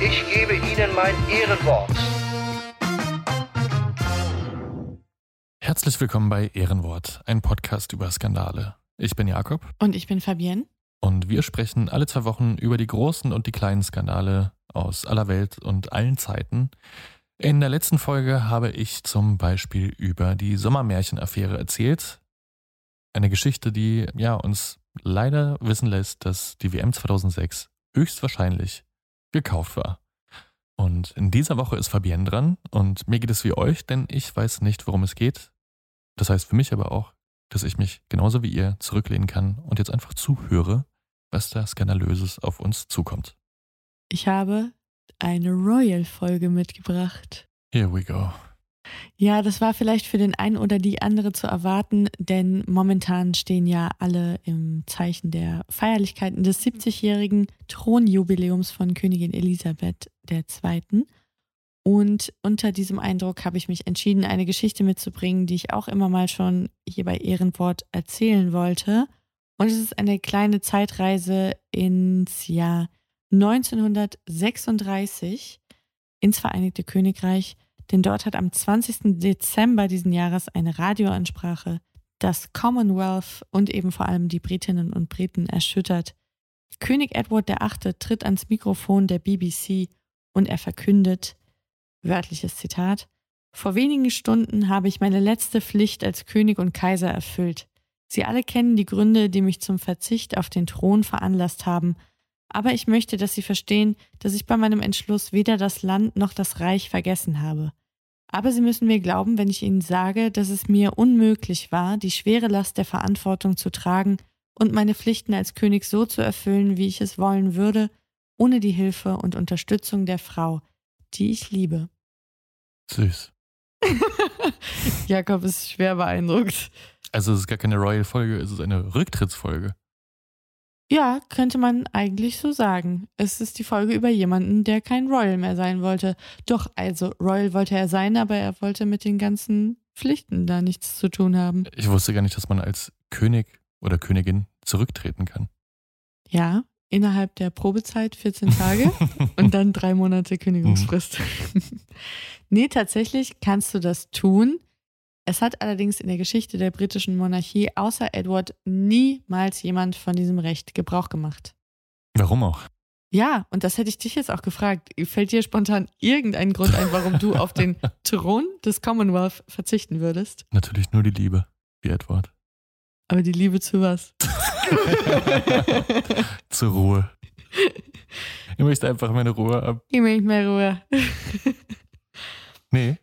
ich gebe Ihnen mein Ehrenwort. Herzlich willkommen bei Ehrenwort, ein Podcast über Skandale. Ich bin Jakob Und ich bin Fabienne. und wir sprechen alle zwei Wochen über die großen und die kleinen Skandale aus aller Welt und allen Zeiten. In der letzten Folge habe ich zum Beispiel über die Sommermärchenaffäre erzählt. Eine Geschichte, die ja uns leider wissen lässt, dass die WM 2006 höchstwahrscheinlich gekauft war. Und in dieser Woche ist Fabienne dran und mir geht es wie euch, denn ich weiß nicht, worum es geht. Das heißt für mich aber auch, dass ich mich genauso wie ihr zurücklehnen kann und jetzt einfach zuhöre, was da Skandalöses auf uns zukommt. Ich habe eine Royal-Folge mitgebracht. Here we go. Ja, das war vielleicht für den einen oder die andere zu erwarten, denn momentan stehen ja alle im Zeichen der Feierlichkeiten des 70-jährigen Thronjubiläums von Königin Elisabeth II. Und unter diesem Eindruck habe ich mich entschieden, eine Geschichte mitzubringen, die ich auch immer mal schon hier bei Ehrenwort erzählen wollte. Und es ist eine kleine Zeitreise ins Jahr 1936 ins Vereinigte Königreich, denn dort hat am 20. Dezember diesen Jahres eine Radioansprache das Commonwealth und eben vor allem die Britinnen und Briten erschüttert. König Edward VIII. tritt ans Mikrofon der BBC und er verkündet, wörtliches Zitat, vor wenigen Stunden habe ich meine letzte Pflicht als König und Kaiser erfüllt. Sie alle kennen die Gründe, die mich zum Verzicht auf den Thron veranlasst haben, aber ich möchte, dass Sie verstehen, dass ich bei meinem Entschluss weder das Land noch das Reich vergessen habe. Aber Sie müssen mir glauben, wenn ich Ihnen sage, dass es mir unmöglich war, die schwere Last der Verantwortung zu tragen und meine Pflichten als König so zu erfüllen, wie ich es wollen würde, ohne die Hilfe und Unterstützung der Frau, die ich liebe. Süß. Jakob ist schwer beeindruckt. Also es ist gar keine Royal-Folge, es ist eine Rücktrittsfolge. Ja, könnte man eigentlich so sagen. Es ist die Folge über jemanden, der kein Royal mehr sein wollte. Doch, also Royal wollte er sein, aber er wollte mit den ganzen Pflichten da nichts zu tun haben. Ich wusste gar nicht, dass man als König oder Königin zurücktreten kann. Ja, innerhalb der Probezeit 14 Tage und dann drei Monate Kündigungsfrist. nee, tatsächlich kannst du das tun. Es hat allerdings in der Geschichte der britischen Monarchie außer Edward niemals jemand von diesem Recht Gebrauch gemacht. Warum auch? Ja, und das hätte ich dich jetzt auch gefragt. Fällt dir spontan irgendein Grund ein, warum du auf den Thron des Commonwealth verzichten würdest? Natürlich nur die Liebe, wie Edward. Aber die Liebe zu was? Zur Ruhe. Ich möchte einfach meine Ruhe ab. Ich möchte mehr Ruhe. Nee.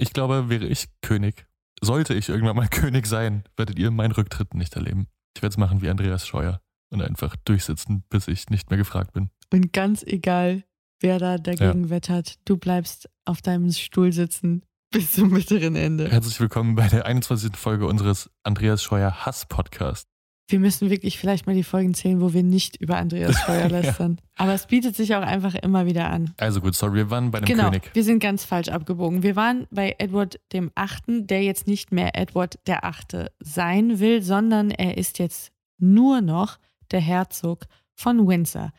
Ich glaube, wäre ich König, sollte ich irgendwann mal König sein, werdet ihr meinen Rücktritt nicht erleben. Ich werde es machen wie Andreas Scheuer und einfach durchsitzen, bis ich nicht mehr gefragt bin. Und ganz egal, wer da dagegen wettert, du bleibst auf deinem Stuhl sitzen bis zum bitteren Ende. Herzlich willkommen bei der 21. Folge unseres Andreas Scheuer Hass-Podcasts. Wir müssen wirklich vielleicht mal die Folgen zählen, wo wir nicht über Andreas Scheuer lästern. Aber es bietet sich auch einfach immer wieder an. Also gut, sorry, wir waren bei einem Genau, König. wir sind ganz falsch abgebogen. Wir waren bei Edward dem Achten, der jetzt nicht mehr Edward der Achte sein will, sondern er ist jetzt nur noch der Herzog von Windsor.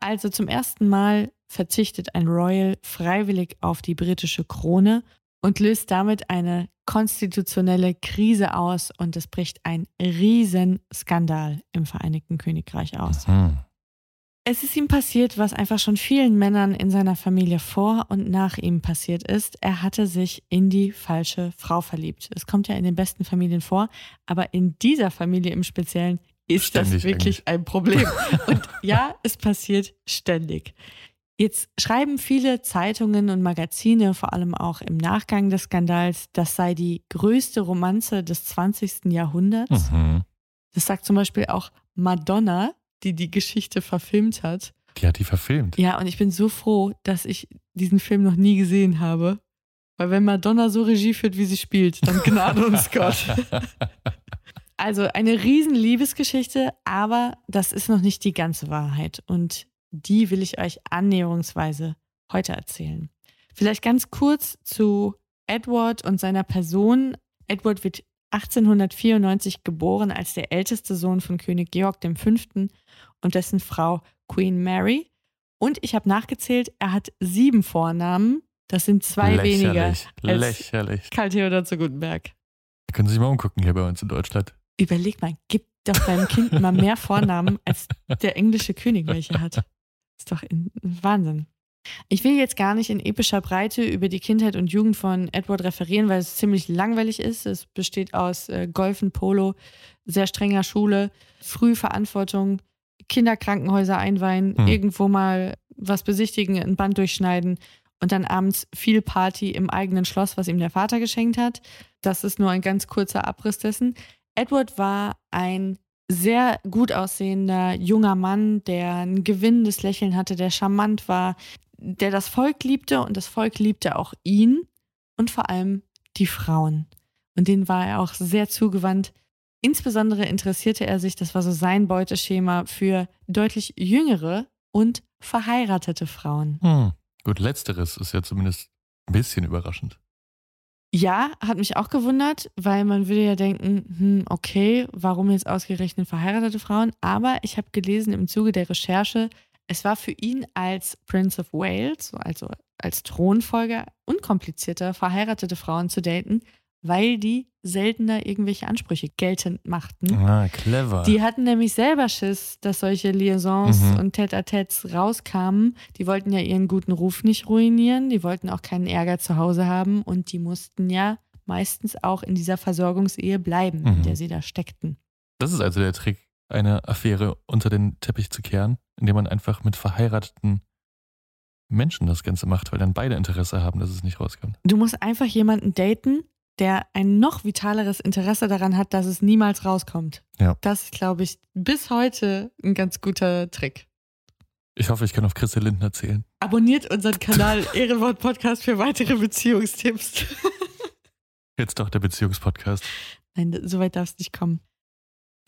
Also zum ersten Mal verzichtet ein Royal freiwillig auf die britische Krone und löst damit eine konstitutionelle Krise aus und es bricht ein Riesenskandal im Vereinigten Königreich aus. Hm. es ist ihm passiert, was einfach schon vielen Männern in seiner Familie vor und nach ihm passiert ist. Er hatte sich in die falsche Frau verliebt. Es kommt ja in den besten Familien vor, aber in dieser Familie im Speziellen ist ständig das wirklich eigentlich. ein Problem. Und ja, es passiert ständig. Jetzt schreiben viele Zeitungen und Magazine, vor allem auch im Nachgang des Skandals, das sei die größte Romanze des 20. Jahrhunderts. Mhm. Das sagt zum Beispiel auch Madonna, die die Geschichte verfilmt hat. Die hat die verfilmt. Ja, und ich bin so froh, dass ich diesen Film noch nie gesehen habe. Weil wenn Madonna so Regie führt, wie sie spielt, dann gnade uns Gott. Also eine riesen Liebesgeschichte, aber das ist noch nicht die ganze Wahrheit. Und die will ich euch annäherungsweise heute erzählen. Vielleicht ganz kurz zu Edward und seiner Person. Edward wird 1894 geboren als der älteste Sohn von König Georg V und dessen Frau Queen Mary. Und ich habe nachgezählt, er hat sieben Vornamen. Das sind zwei lächerlich, weniger als lächerlich. Karl Theodor zu Gutenberg. Können Sie sich mal umgucken hier bei uns in Deutschland. Überleg mal, gib doch deinem Kind mal mehr Vornamen, als der englische König welche hat. Ist doch ein Wahnsinn. Ich will jetzt gar nicht in epischer Breite über die Kindheit und Jugend von Edward referieren, weil es ziemlich langweilig ist. Es besteht aus äh, Golfen, Polo, sehr strenger Schule, Frühverantwortung, Kinderkrankenhäuser einweihen, hm. irgendwo mal was besichtigen, ein Band durchschneiden und dann abends viel Party im eigenen Schloss, was ihm der Vater geschenkt hat. Das ist nur ein ganz kurzer Abriss dessen. Edward war ein sehr gut aussehender junger Mann, der ein gewinnendes Lächeln hatte, der charmant war, der das Volk liebte und das Volk liebte auch ihn und vor allem die Frauen. Und denen war er auch sehr zugewandt. Insbesondere interessierte er sich, das war so sein Beuteschema, für deutlich jüngere und verheiratete Frauen. Hm. Gut, letzteres ist ja zumindest ein bisschen überraschend. Ja, hat mich auch gewundert, weil man würde ja denken, hm, okay, warum jetzt ausgerechnet verheiratete Frauen? Aber ich habe gelesen im Zuge der Recherche, es war für ihn als Prince of Wales, also als Thronfolger, unkomplizierter, verheiratete Frauen zu daten, weil die seltener irgendwelche Ansprüche geltend machten. Ah, clever. Die hatten nämlich selber Schiss, dass solche Liaisons mhm. und Tête-à-Têtes rauskamen. Die wollten ja ihren guten Ruf nicht ruinieren, die wollten auch keinen Ärger zu Hause haben und die mussten ja meistens auch in dieser Versorgungsehe bleiben, mhm. in der sie da steckten. Das ist also der Trick, eine Affäre unter den Teppich zu kehren, indem man einfach mit verheirateten Menschen das Ganze macht, weil dann beide Interesse haben, dass es nicht rauskommt. Du musst einfach jemanden daten, der ein noch vitaleres Interesse daran hat, dass es niemals rauskommt. Ja. Das ist, glaube ich, bis heute ein ganz guter Trick. Ich hoffe, ich kann auf Christel Lindner zählen. Abonniert unseren Kanal Ehrenwort Podcast für weitere Beziehungstipps. Jetzt doch der Beziehungspodcast. Nein, so weit darf es nicht kommen.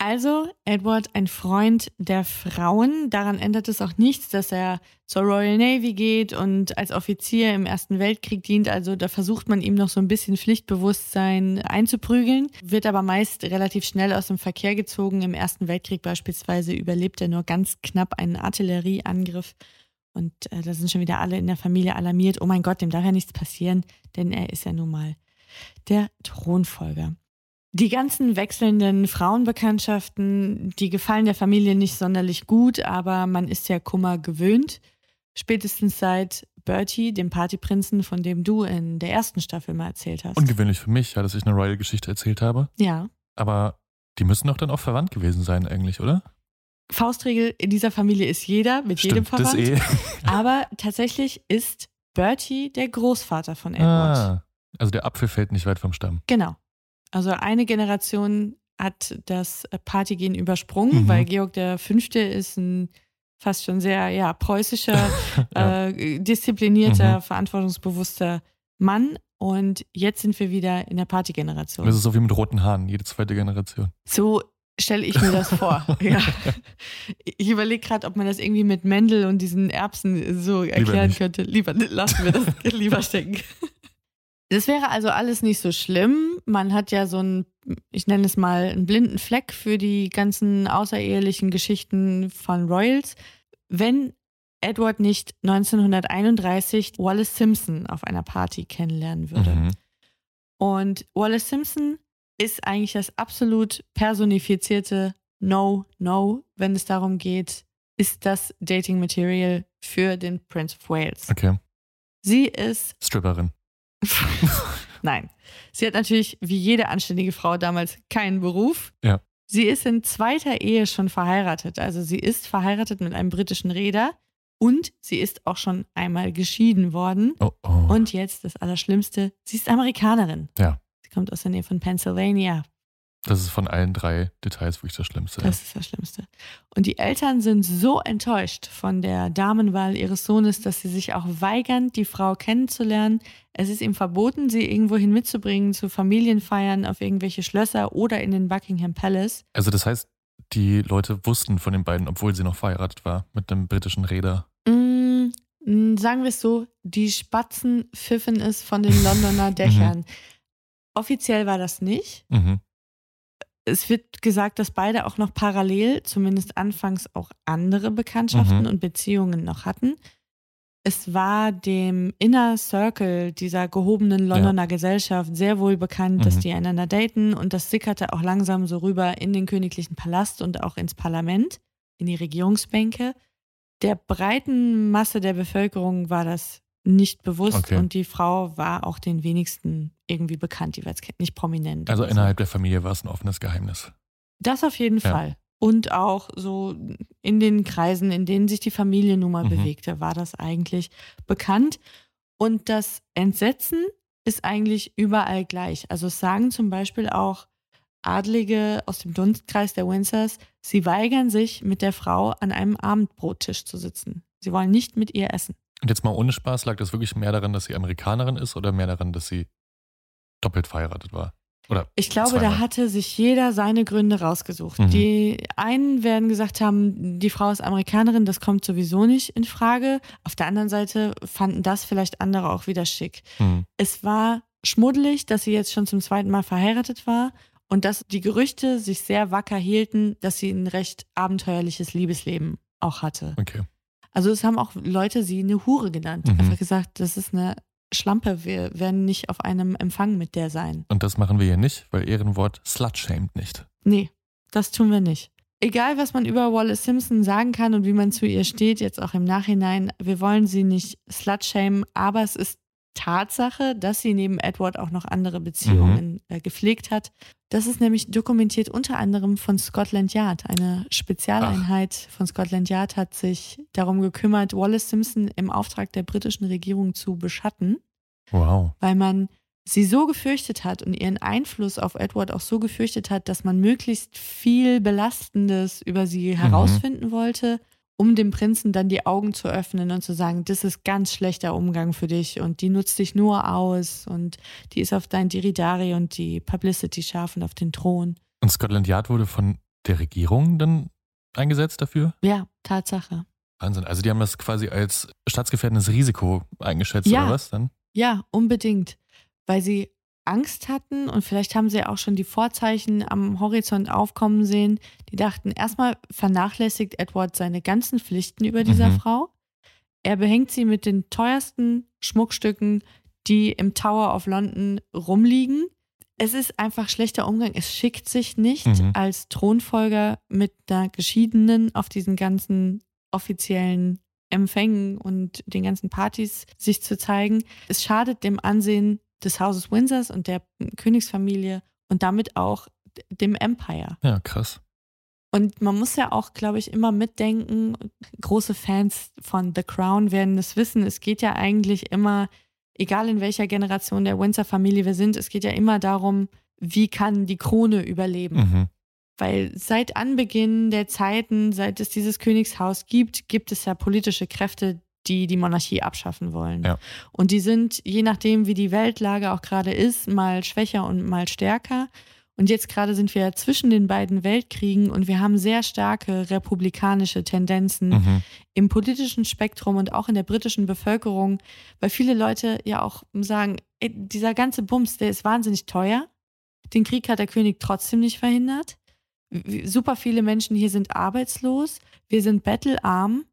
Also, Edward, ein Freund der Frauen. Daran ändert es auch nichts, dass er zur Royal Navy geht und als Offizier im Ersten Weltkrieg dient. Also, da versucht man ihm noch so ein bisschen Pflichtbewusstsein einzuprügeln, wird aber meist relativ schnell aus dem Verkehr gezogen. Im Ersten Weltkrieg beispielsweise überlebt er nur ganz knapp einen Artillerieangriff. Und äh, da sind schon wieder alle in der Familie alarmiert. Oh mein Gott, dem darf ja nichts passieren, denn er ist ja nun mal der Thronfolger. Die ganzen wechselnden Frauenbekanntschaften, die gefallen der Familie nicht sonderlich gut, aber man ist ja Kummer gewöhnt. Spätestens seit Bertie, dem Partyprinzen, von dem du in der ersten Staffel mal erzählt hast. Ungewöhnlich für mich, ja, dass ich eine Royal-Geschichte erzählt habe. Ja. Aber die müssen doch dann auch verwandt gewesen sein, eigentlich, oder? Faustregel, in dieser Familie ist jeder mit Stimmt, jedem verwandt. Das eh. aber tatsächlich ist Bertie der Großvater von Edward. Ah, also der Apfel fällt nicht weit vom Stamm. Genau. Also eine Generation hat das Partygehen übersprungen, mhm. weil Georg der Fünfte ist ein fast schon sehr ja, preußischer, ja. Äh, disziplinierter, mhm. verantwortungsbewusster Mann. Und jetzt sind wir wieder in der Partygeneration. Das ist so wie mit roten Haaren, jede zweite Generation. So stelle ich mir das vor. ja. Ich überlege gerade, ob man das irgendwie mit Mendel und diesen Erbsen so erklären Lieber könnte. Lieber lassen wir das lieber stecken. Das wäre also alles nicht so schlimm. Man hat ja so einen, ich nenne es mal, einen blinden Fleck für die ganzen außerehelichen Geschichten von Royals. Wenn Edward nicht 1931 Wallace Simpson auf einer Party kennenlernen würde. Mhm. Und Wallace Simpson ist eigentlich das absolut personifizierte No, No, wenn es darum geht, ist das Dating Material für den Prince of Wales. Okay. Sie ist Stripperin. Nein. Sie hat natürlich, wie jede anständige Frau damals, keinen Beruf. Ja. Sie ist in zweiter Ehe schon verheiratet. Also sie ist verheiratet mit einem britischen Reeder und sie ist auch schon einmal geschieden worden. Oh, oh. Und jetzt das Allerschlimmste, sie ist Amerikanerin. Ja. Sie kommt aus der Nähe von Pennsylvania. Das ist von allen drei Details wirklich das Schlimmste. Das ist das Schlimmste. Und die Eltern sind so enttäuscht von der Damenwahl ihres Sohnes, dass sie sich auch weigern, die Frau kennenzulernen. Es ist ihm verboten, sie irgendwohin mitzubringen, zu Familienfeiern, auf irgendwelche Schlösser oder in den Buckingham Palace. Also das heißt, die Leute wussten von den beiden, obwohl sie noch verheiratet war, mit einem britischen Reeder. Mm, mm, sagen wir es so, die Spatzen pfiffen es von den Londoner Dächern. Offiziell war das nicht. Mhm. Es wird gesagt, dass beide auch noch parallel, zumindest anfangs, auch andere Bekanntschaften Mhm. und Beziehungen noch hatten. Es war dem Inner Circle dieser gehobenen Londoner Gesellschaft sehr wohl bekannt, dass Mhm. die einander daten und das sickerte auch langsam so rüber in den königlichen Palast und auch ins Parlament, in die Regierungsbänke. Der breiten Masse der Bevölkerung war das nicht bewusst Okay. und die Frau war auch den wenigsten irgendwie bekannt, die war jetzt nicht prominent. Also oder so. innerhalb der Familie war es ein offenes Geheimnis. Das auf jeden Ja. Fall. Und auch so in den Kreisen, in denen sich die Familie nun mal Mhm. bewegte, war das eigentlich bekannt. Und das Entsetzen ist eigentlich überall gleich. Also es sagen zum Beispiel auch Adlige aus dem Dunstkreis der Windsors, sie weigern sich, mit der Frau an einem Abendbrottisch zu sitzen. Sie wollen nicht mit ihr essen. Und jetzt mal ohne Spaß, lag das wirklich mehr daran, dass sie Amerikanerin ist oder mehr daran, dass sie doppelt verheiratet war? Oder Ich glaube, zweimal? da hatte sich jeder seine Gründe rausgesucht. Mhm. Die einen werden gesagt haben, die Frau ist Amerikanerin, das kommt sowieso nicht in Frage. Auf der anderen Seite fanden das vielleicht andere auch wieder schick. Hm. Es war schmuddelig, dass sie jetzt schon zum zweiten Mal verheiratet war und dass die Gerüchte sich sehr wacker hielten, dass sie ein recht abenteuerliches Liebesleben auch hatte. Okay. Also es haben auch Leute sie eine Hure genannt. Mhm. Einfach gesagt, das ist eine Schlampe, wir werden nicht auf einem Empfang mit der sein. Und das machen wir hier nicht, weil Ehrenwort slut-shamed nicht. Nee, das tun wir nicht. Egal, was man über Wallace Simpson sagen kann und wie man zu ihr steht, jetzt auch im Nachhinein, wir wollen sie nicht slutshamen, aber es ist Tatsache, dass sie neben Edward auch noch andere Beziehungen äh, gepflegt hat. Das ist nämlich dokumentiert unter anderem von Scotland Yard. Eine Spezialeinheit von Scotland Yard hat sich darum gekümmert, Wallace Simpson im Auftrag der britischen Regierung zu beschatten Wow. weil man sie so gefürchtet hat und ihren Einfluss auf Edward auch so gefürchtet hat, dass man möglichst viel Belastendes über sie herausfinden wollte, um dem Prinzen dann die Augen zu öffnen und zu sagen, das ist ganz schlechter Umgang für dich und die nutzt dich nur aus und die ist auf dein Diridari und die Publicity scharfen auf den Thron. Und Scotland Yard wurde von der Regierung dann eingesetzt dafür? Ja, Tatsache. Wahnsinn. Also die haben das quasi als staatsgefährdendes Risiko eingeschätzt Ja. oder was dann? Ja, unbedingt. Weil sie Angst hatten und vielleicht haben sie auch schon die Vorzeichen am Horizont aufkommen sehen. Die dachten, erstmal vernachlässigt Edward seine ganzen Pflichten über dieser Mhm. Frau. Er behängt sie mit den teuersten Schmuckstücken, die im Tower of London rumliegen. Es ist einfach schlechter Umgang. Es schickt sich nicht, Mhm. als Thronfolger mit einer Geschiedenen auf diesen ganzen offiziellen Empfängen und den ganzen Partys sich zu zeigen. Es schadet dem Ansehen des Hauses Windsors und der Königsfamilie und damit auch dem Empire. Ja, krass. Und man muss ja auch, glaube ich, immer mitdenken, große Fans von The Crown werden es wissen, es geht ja eigentlich immer, egal in welcher Generation der Windsor-Familie wir sind, es geht ja immer darum, wie kann die Krone überleben. Mhm. Weil seit Anbeginn der Zeiten, seit es dieses Königshaus gibt, gibt es ja politische Kräfte, die die Monarchie abschaffen wollen. Ja. Und die sind, je nachdem, wie die Weltlage auch gerade ist, mal schwächer und mal stärker. Und jetzt gerade sind wir zwischen den beiden Weltkriegen und wir haben sehr starke republikanische Tendenzen Mhm. im politischen Spektrum und auch in der britischen Bevölkerung, weil viele Leute ja auch sagen, ey, dieser ganze Bums, der ist wahnsinnig teuer. Den Krieg hat der König trotzdem nicht verhindert. Super viele Menschen hier sind arbeitslos. Wir sind bettelarm.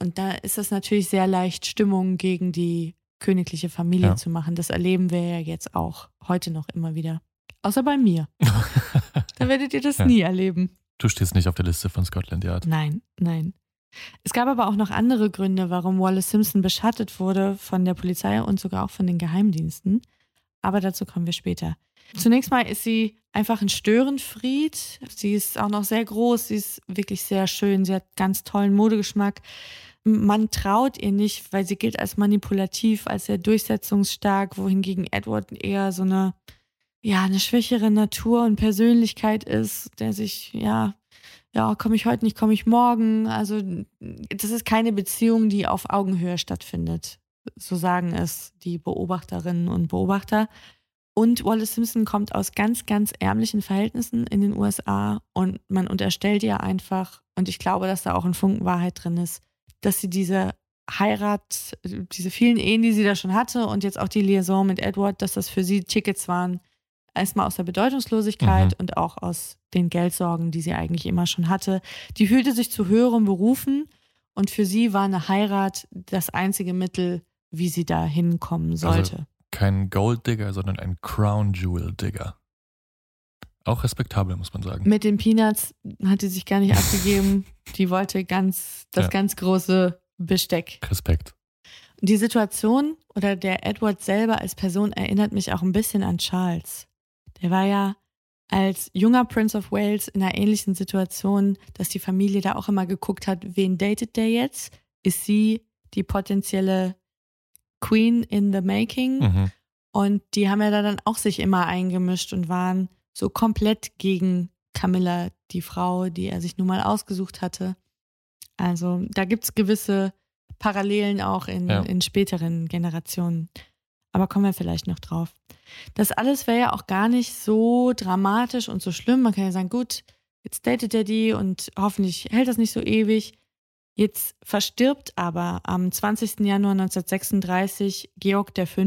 Und da ist es natürlich sehr leicht, Stimmung gegen die königliche Familie Ja. zu machen. Das erleben wir ja jetzt auch heute noch immer wieder. Außer bei mir. Da werdet ihr das Ja. nie erleben. Du stehst nicht auf der Liste von Scotland Yard. Nein, nein. Es gab aber auch noch andere Gründe, warum Wallace Simpson beschattet wurde von der Polizei und sogar auch von den Geheimdiensten. Aber dazu kommen wir später. Zunächst mal ist sie einfach ein Störenfried. Sie ist auch noch sehr groß, sie ist wirklich sehr schön, sie hat ganz tollen Modegeschmack. Man traut ihr nicht, weil sie gilt als manipulativ, als sehr durchsetzungsstark, wohingegen Edward eher so eine, ja, eine schwächere Natur und Persönlichkeit ist, der sich, ja, ja, komme ich heute nicht, komme ich morgen. Also, das ist keine Beziehung, die auf Augenhöhe stattfindet. So sagen es die Beobachterinnen und Beobachter. Und Wallace Simpson kommt aus ganz, ganz ärmlichen Verhältnissen in den USA und man unterstellt ihr einfach, und ich glaube, dass da auch ein Funken Wahrheit drin ist, dass sie diese Heirat, diese vielen Ehen, die sie da schon hatte und jetzt auch die Liaison mit Edward, dass das für sie Tickets waren, erstmal aus der Bedeutungslosigkeit mhm. und auch aus den Geldsorgen, die sie eigentlich immer schon hatte. Die fühlte sich zu höheren Berufen und für sie war eine Heirat das einzige Mittel, wie sie da hinkommen also sollte. Also kein Gold Digger, sondern ein Crown Jewel Digger. Auch respektabel, muss man sagen. Mit den Peanuts hat sie sich gar nicht abgegeben. Die wollte ganz, das ja. ganz große Besteck. Respekt. Die Situation oder der Edward selber als Person erinnert mich auch ein bisschen an Charles. Der war ja als junger Prince of Wales in einer ähnlichen Situation, dass die Familie da auch immer geguckt hat, wen datet der jetzt? Ist sie die potenzielle Queen in the Making? Mhm. Und die haben ja da dann auch sich immer eingemischt und waren so komplett gegen Camilla, die Frau, die er sich nun mal ausgesucht hatte. Also da gibt es gewisse Parallelen auch in, ja. in späteren Generationen. Aber kommen wir vielleicht noch drauf. Das alles wäre ja auch gar nicht so dramatisch und so schlimm. Man kann ja sagen, gut, jetzt datet er die und hoffentlich hält das nicht so ewig. Jetzt verstirbt aber am 20. Januar 1936 Georg V.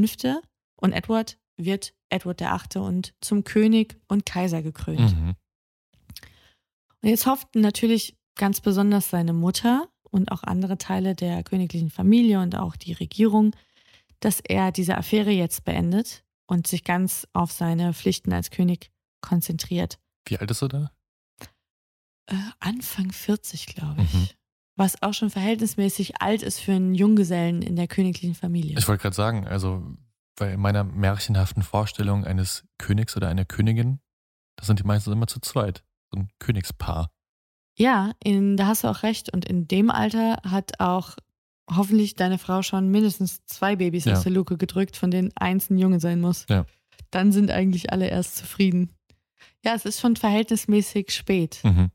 und Edward wird Edward VIII. und zum König und Kaiser gekrönt. Mhm. Und jetzt hofften natürlich ganz besonders seine Mutter und auch andere Teile der königlichen Familie und auch die Regierung, dass er diese Affäre jetzt beendet und sich ganz auf seine Pflichten als König konzentriert. Wie alt ist er da? Äh, Anfang 40, glaube ich. Mhm. Was auch schon verhältnismäßig alt ist für einen Junggesellen in der königlichen Familie. Ich wollte gerade sagen, also bei meiner märchenhaften Vorstellung eines Königs oder einer Königin, das sind die meistens immer zu zweit. So ein Königspaar. Ja, in, da hast du auch recht. Und in dem Alter hat auch hoffentlich deine Frau schon mindestens zwei Babys ja. aus der Luke gedrückt, von denen eins ein Junge sein muss. Ja. Dann sind eigentlich alle erst zufrieden. Ja, es ist schon verhältnismäßig spät. Mhm.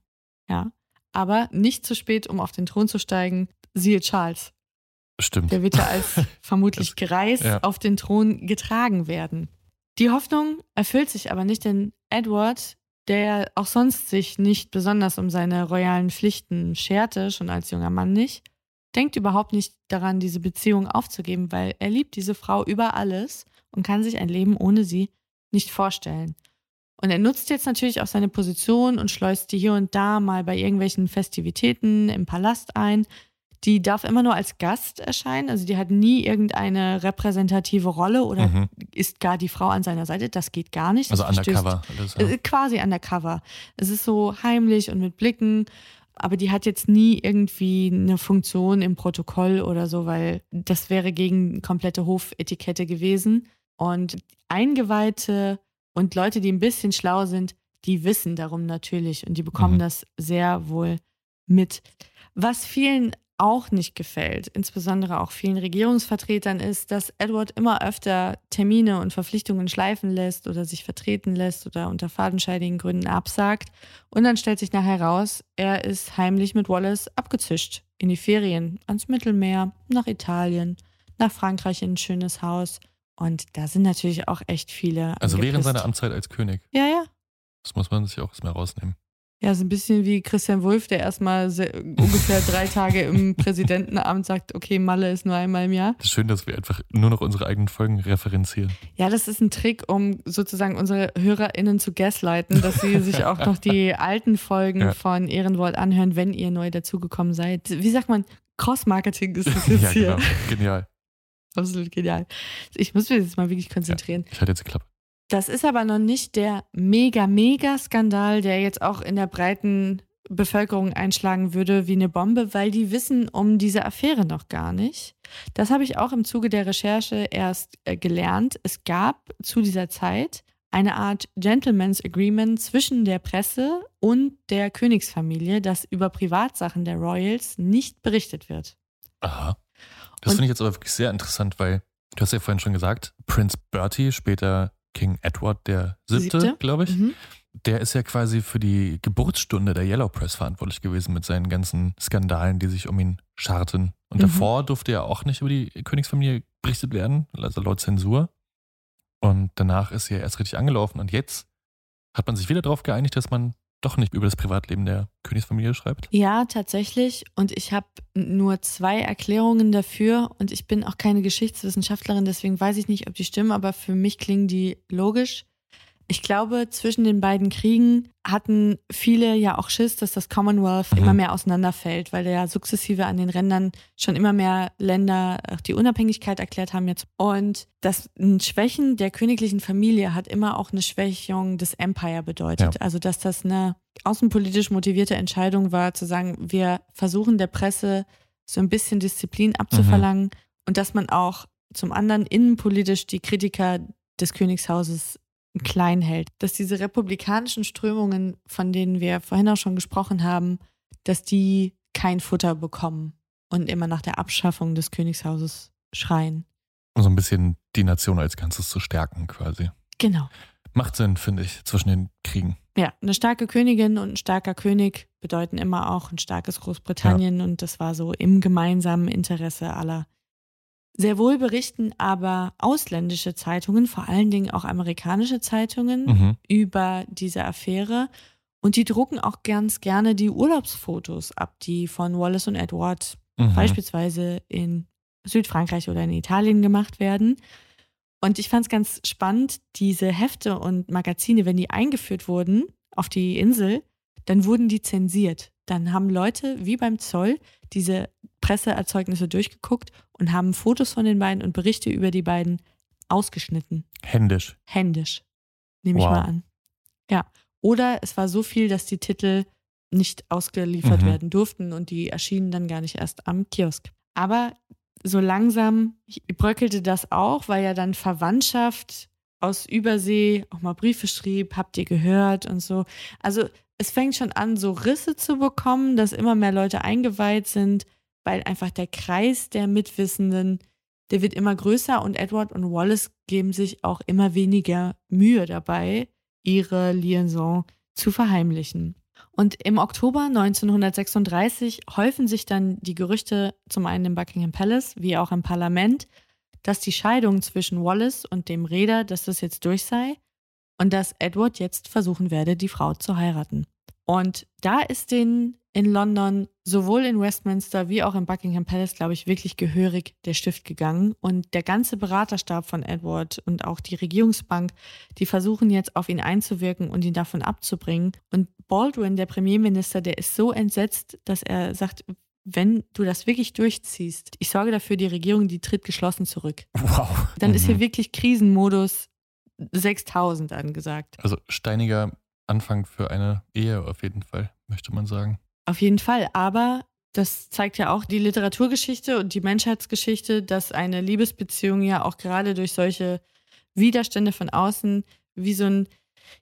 Ja. Aber nicht zu spät, um auf den Thron zu steigen. Siehe Charles. Stimmt. Der wird ja als vermutlich Greis ja. auf den Thron getragen werden. Die Hoffnung erfüllt sich aber nicht, denn Edward, der auch sonst sich nicht besonders um seine royalen Pflichten scherte, schon als junger Mann nicht, denkt überhaupt nicht daran, diese Beziehung aufzugeben, weil er liebt diese Frau über alles und kann sich ein Leben ohne sie nicht vorstellen. Und er nutzt jetzt natürlich auch seine Position und schleust die hier und da mal bei irgendwelchen Festivitäten im Palast ein. Die darf immer nur als Gast erscheinen, also die hat nie irgendeine repräsentative Rolle oder mhm. ist gar die Frau an seiner Seite. Das geht gar nicht. Das also undercover. Alles, ja. Quasi undercover. Es ist so heimlich und mit Blicken aber die hat jetzt nie irgendwie eine Funktion im Protokoll oder so, weil das wäre gegen komplette Hofetikette gewesen. Und Eingeweihte und Leute, die ein bisschen schlau sind, die wissen darum natürlich und die bekommen mhm. das sehr wohl mit. Was vielen auch nicht gefällt, insbesondere auch vielen Regierungsvertretern, ist, dass Edward immer öfter Termine und Verpflichtungen schleifen lässt oder sich vertreten lässt oder unter fadenscheidigen Gründen absagt. Und dann stellt sich nachher raus, er ist heimlich mit Wallace abgezischt in die Ferien, ans Mittelmeer, nach Italien, nach Frankreich in ein schönes Haus. Und da sind natürlich auch echt viele. Also angepisst. während seiner Amtszeit als König. Ja, ja. Das muss man sich auch erstmal rausnehmen. Ja, so ein bisschen wie Christian Wulff, der erstmal ungefähr drei Tage im Präsidentenamt sagt, okay, Malle ist nur einmal im Jahr. Das ist schön, dass wir einfach nur noch unsere eigenen Folgen referenzieren. Ja, das ist ein Trick, um sozusagen unsere HörerInnen zu gaslighten, dass sie sich auch noch die alten Folgen ja. von Ehrenwort anhören, wenn ihr neu dazugekommen seid. Wie sagt man? Cross-Marketing ist das jetzt ja, hier. Genau. Genial. Absolut genial. Ich muss mich jetzt mal wirklich konzentrieren. Ja, ich hatte jetzt geklappt. Das ist aber noch nicht der mega, mega Skandal, der jetzt auch in der breiten Bevölkerung einschlagen würde wie eine Bombe, weil die wissen um diese Affäre noch gar nicht. Das habe ich auch im Zuge der Recherche erst äh, gelernt. Es gab zu dieser Zeit eine Art Gentleman's Agreement zwischen der Presse und der Königsfamilie, dass über Privatsachen der Royals nicht berichtet wird. Aha. Das finde ich jetzt aber wirklich sehr interessant, weil du hast ja vorhin schon gesagt, Prince Bertie, später King Edward der Siebte, Siebte? glaube ich, mhm. der ist ja quasi für die Geburtsstunde der Yellow Press verantwortlich gewesen mit seinen ganzen Skandalen, die sich um ihn scharten. Und mhm. davor durfte ja auch nicht über die Königsfamilie berichtet werden, also laut Zensur. Und danach ist sie ja erst richtig angelaufen. Und jetzt hat man sich wieder darauf geeinigt, dass man doch nicht über das Privatleben der Königsfamilie schreibt? Ja, tatsächlich. Und ich habe nur zwei Erklärungen dafür. Und ich bin auch keine Geschichtswissenschaftlerin, deswegen weiß ich nicht, ob die stimmen, aber für mich klingen die logisch. Ich glaube, zwischen den beiden Kriegen hatten viele ja auch Schiss, dass das Commonwealth mhm. immer mehr auseinanderfällt, weil ja sukzessive an den Rändern schon immer mehr Länder die Unabhängigkeit erklärt haben jetzt. Und das Schwächen der königlichen Familie hat immer auch eine Schwächung des Empire bedeutet. Ja. Also, dass das eine außenpolitisch motivierte Entscheidung war, zu sagen, wir versuchen der Presse so ein bisschen Disziplin abzuverlangen mhm. und dass man auch zum anderen innenpolitisch die Kritiker des Königshauses klein hält. Dass diese republikanischen Strömungen, von denen wir vorhin auch schon gesprochen haben, dass die kein Futter bekommen und immer nach der Abschaffung des Königshauses schreien. Um so ein bisschen die Nation als Ganzes zu stärken, quasi. Genau. Macht Sinn, finde ich, zwischen den Kriegen. Ja, eine starke Königin und ein starker König bedeuten immer auch ein starkes Großbritannien ja. und das war so im gemeinsamen Interesse aller sehr wohl berichten aber ausländische Zeitungen, vor allen Dingen auch amerikanische Zeitungen, mhm. über diese Affäre. Und die drucken auch ganz gerne die Urlaubsfotos ab, die von Wallace und Edward mhm. beispielsweise in Südfrankreich oder in Italien gemacht werden. Und ich fand es ganz spannend, diese Hefte und Magazine, wenn die eingeführt wurden auf die Insel, dann wurden die zensiert. Dann haben Leute wie beim Zoll diese Presseerzeugnisse durchgeguckt und haben Fotos von den beiden und Berichte über die beiden ausgeschnitten. Händisch. Händisch. Nehme wow. ich mal an. Ja. Oder es war so viel, dass die Titel nicht ausgeliefert mhm. werden durften und die erschienen dann gar nicht erst am Kiosk. Aber so langsam bröckelte das auch, weil ja dann Verwandtschaft aus Übersee auch mal Briefe schrieb, habt ihr gehört und so. Also es fängt schon an, so Risse zu bekommen, dass immer mehr Leute eingeweiht sind, weil einfach der Kreis der Mitwissenden, der wird immer größer und Edward und Wallace geben sich auch immer weniger Mühe dabei, ihre Liaison zu verheimlichen. Und im Oktober 1936 häufen sich dann die Gerüchte zum einen im Buckingham Palace wie auch im Parlament, dass die Scheidung zwischen Wallace und dem Reeder, dass das jetzt durch sei und dass Edward jetzt versuchen werde, die Frau zu heiraten. Und da ist den in London, sowohl in Westminster wie auch im Buckingham Palace, glaube ich, wirklich gehörig der Stift gegangen. Und der ganze Beraterstab von Edward und auch die Regierungsbank, die versuchen jetzt auf ihn einzuwirken und ihn davon abzubringen. Und Baldwin, der Premierminister, der ist so entsetzt, dass er sagt, wenn du das wirklich durchziehst, ich sorge dafür, die Regierung, die tritt geschlossen zurück. Wow. Dann mhm. ist hier mhm. wirklich Krisenmodus 6000 angesagt. Also steiniger Anfang für eine Ehe auf jeden Fall, möchte man sagen. Auf jeden Fall, aber das zeigt ja auch die Literaturgeschichte und die Menschheitsgeschichte, dass eine Liebesbeziehung ja auch gerade durch solche Widerstände von außen wie so ein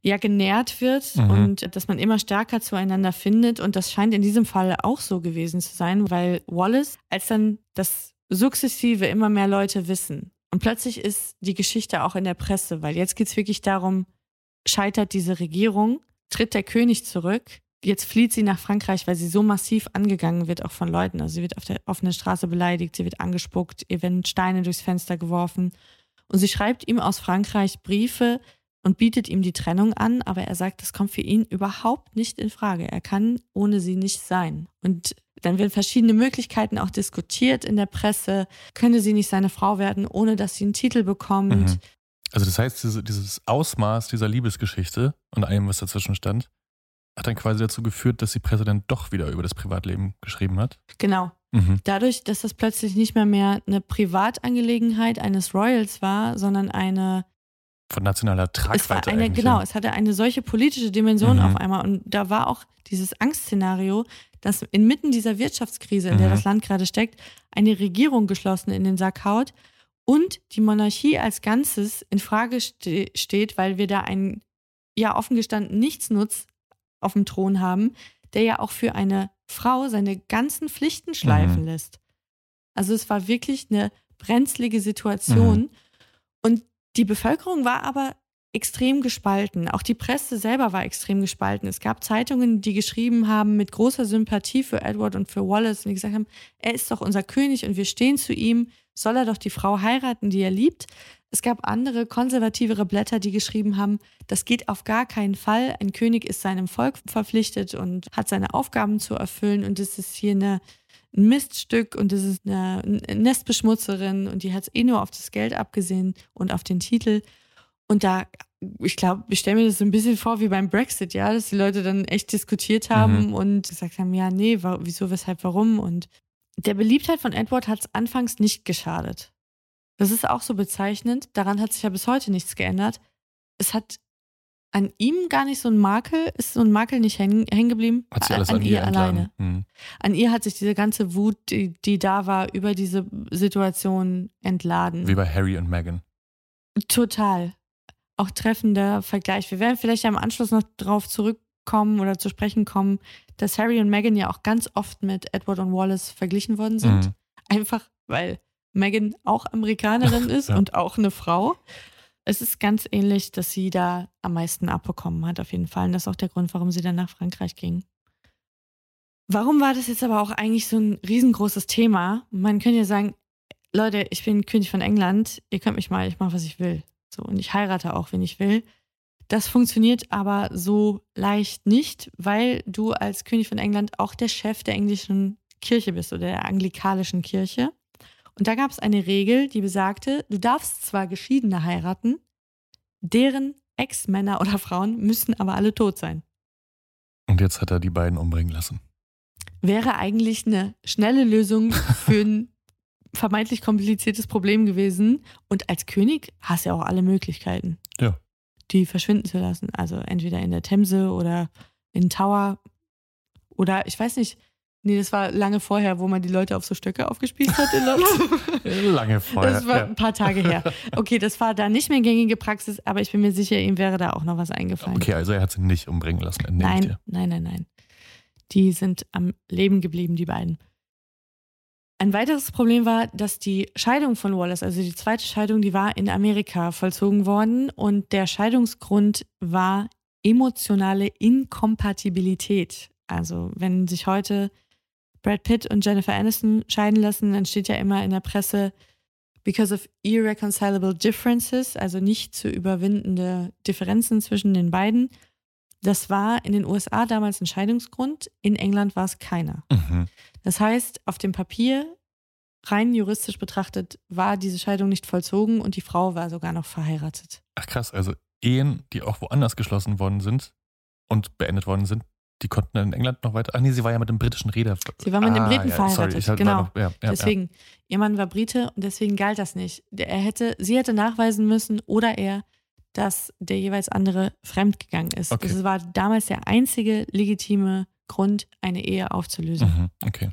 ja genährt wird mhm. und dass man immer stärker zueinander findet und das scheint in diesem Fall auch so gewesen zu sein, weil Wallace, als dann das sukzessive immer mehr Leute wissen und plötzlich ist die Geschichte auch in der Presse, weil jetzt geht es wirklich darum, scheitert diese Regierung, tritt der König zurück jetzt flieht sie nach Frankreich, weil sie so massiv angegangen wird, auch von Leuten. Also sie wird auf der offenen Straße beleidigt, sie wird angespuckt, ihr werden Steine durchs Fenster geworfen. Und sie schreibt ihm aus Frankreich Briefe und bietet ihm die Trennung an, aber er sagt, das kommt für ihn überhaupt nicht in Frage. Er kann ohne sie nicht sein. Und dann werden verschiedene Möglichkeiten auch diskutiert in der Presse. Könne sie nicht seine Frau werden, ohne dass sie einen Titel bekommt? Mhm. Also das heißt, dieses Ausmaß dieser Liebesgeschichte und allem, was dazwischen stand, hat dann quasi dazu geführt, dass die Präsident doch wieder über das Privatleben geschrieben hat. Genau. Mhm. Dadurch, dass das plötzlich nicht mehr mehr eine Privatangelegenheit eines Royals war, sondern eine von nationaler Tragweite. Es war eine, genau, es hatte eine solche politische Dimension mhm. auf einmal. Und da war auch dieses Angstszenario, dass inmitten dieser Wirtschaftskrise, in der mhm. das Land gerade steckt, eine Regierung geschlossen in den Sack haut und die Monarchie als Ganzes in Frage ste steht, weil wir da einen, ja, offen gestanden Nichtsnutz auf dem Thron haben, der ja auch für eine Frau seine ganzen Pflichten schleifen mhm. lässt. Also es war wirklich eine brenzlige Situation. Mhm. Und die Bevölkerung war aber extrem gespalten. Auch die Presse selber war extrem gespalten. Es gab Zeitungen, die geschrieben haben mit großer Sympathie für Edward und für Wallace und die gesagt haben, er ist doch unser König und wir stehen zu ihm. Soll er doch die Frau heiraten, die er liebt? Es gab andere konservativere Blätter, die geschrieben haben, das geht auf gar keinen Fall. Ein König ist seinem Volk verpflichtet und hat seine Aufgaben zu erfüllen und es ist hier eine, ein Miststück und es ist eine Nestbeschmutzerin und die hat es eh nur auf das Geld abgesehen und auf den Titel. Und da, ich glaube, ich stelle mir das so ein bisschen vor wie beim Brexit, ja, dass die Leute dann echt diskutiert haben mhm. und gesagt haben, ja, nee, wieso, weshalb, warum? Und der Beliebtheit von Edward hat es anfangs nicht geschadet. Das ist auch so bezeichnend. Daran hat sich ja bis heute nichts geändert. Es hat an ihm gar nicht so ein Makel, ist so ein Makel nicht hängen, hängen geblieben. Hat sie alles an, an ihr alleine. Hm. An ihr hat sich diese ganze Wut, die, die da war, über diese Situation entladen. Wie bei Harry und Meghan. Total. Auch treffender Vergleich. Wir werden vielleicht ja im Anschluss noch darauf zurückkommen oder zu sprechen kommen, dass Harry und Meghan ja auch ganz oft mit Edward und Wallace verglichen worden sind. Mhm. Einfach weil Megan auch Amerikanerin ist ja. und auch eine Frau. Es ist ganz ähnlich, dass sie da am meisten abbekommen hat, auf jeden Fall. Und das ist auch der Grund, warum sie dann nach Frankreich ging. Warum war das jetzt aber auch eigentlich so ein riesengroßes Thema? Man könnte ja sagen, Leute, ich bin König von England, ihr könnt mich mal, ich mache, was ich will. So, und ich heirate auch, wenn ich will. Das funktioniert aber so leicht nicht, weil du als König von England auch der Chef der englischen Kirche bist oder der anglikanischen Kirche. Und da gab es eine Regel, die besagte, du darfst zwar Geschiedene heiraten, deren Ex-Männer oder Frauen müssen aber alle tot sein. Und jetzt hat er die beiden umbringen lassen. Wäre eigentlich eine schnelle Lösung für ein vermeintlich kompliziertes Problem gewesen. Und als König hast du ja auch alle Möglichkeiten. Ja. Die verschwinden zu lassen. Also entweder in der Themse oder in Tower. Oder ich weiß nicht, Nee, das war lange vorher, wo man die Leute auf so Stöcke aufgespießt hat in London. lange vorher. Das war ja. ein paar Tage her. Okay, das war da nicht mehr gängige Praxis, aber ich bin mir sicher, ihm wäre da auch noch was eingefallen. Okay, also er hat sie nicht umbringen lassen. Nein, nein, nein, nein. Die sind am Leben geblieben, die beiden. Ein weiteres Problem war, dass die Scheidung von Wallace, also die zweite Scheidung, die war in Amerika vollzogen worden und der Scheidungsgrund war emotionale Inkompatibilität. Also wenn sich heute Brad Pitt und Jennifer Aniston scheiden lassen, dann steht ja immer in der Presse, because of irreconcilable differences, also nicht zu überwindende Differenzen zwischen den beiden. Das war in den USA damals ein Scheidungsgrund, in England war es keiner. Mhm. Das heißt, auf dem Papier, rein juristisch betrachtet, war diese Scheidung nicht vollzogen und die Frau war sogar noch verheiratet. Ach krass, also Ehen, die auch woanders geschlossen worden sind und beendet worden sind, die konnten in England noch weiter. Ach nee, sie war ja mit dem britischen Reeder. Sie war mit dem ah, Briten ja, verheiratet. Sorry, genau. Noch, ja, ja, deswegen, ihr Mann war Brite und deswegen galt das nicht. Er hätte, sie hätte nachweisen müssen oder er, dass der jeweils andere fremdgegangen ist. Okay. Das war damals der einzige legitime Grund, eine Ehe aufzulösen. Mhm, okay.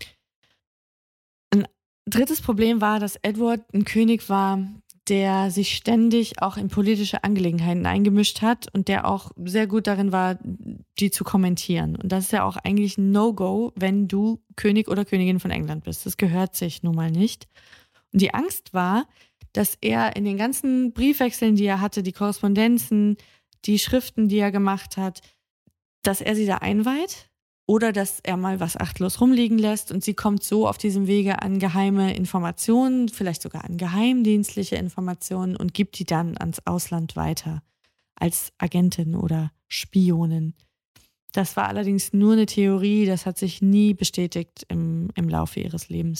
Ein drittes Problem war, dass Edward ein König war, der sich ständig auch in politische Angelegenheiten eingemischt hat und der auch sehr gut darin war, die zu kommentieren. Und das ist ja auch eigentlich ein No-Go, wenn du König oder Königin von England bist. Das gehört sich nun mal nicht. Und die Angst war, dass er in den ganzen Briefwechseln, die er hatte, die Korrespondenzen, die Schriften, die er gemacht hat, dass er sie da einweiht oder dass er mal was achtlos rumliegen lässt und sie kommt so auf diesem Wege an geheime Informationen, vielleicht sogar an geheimdienstliche Informationen und gibt die dann ans Ausland weiter als Agentin oder Spionin. Das war allerdings nur eine Theorie, das hat sich nie bestätigt im, im Laufe ihres Lebens.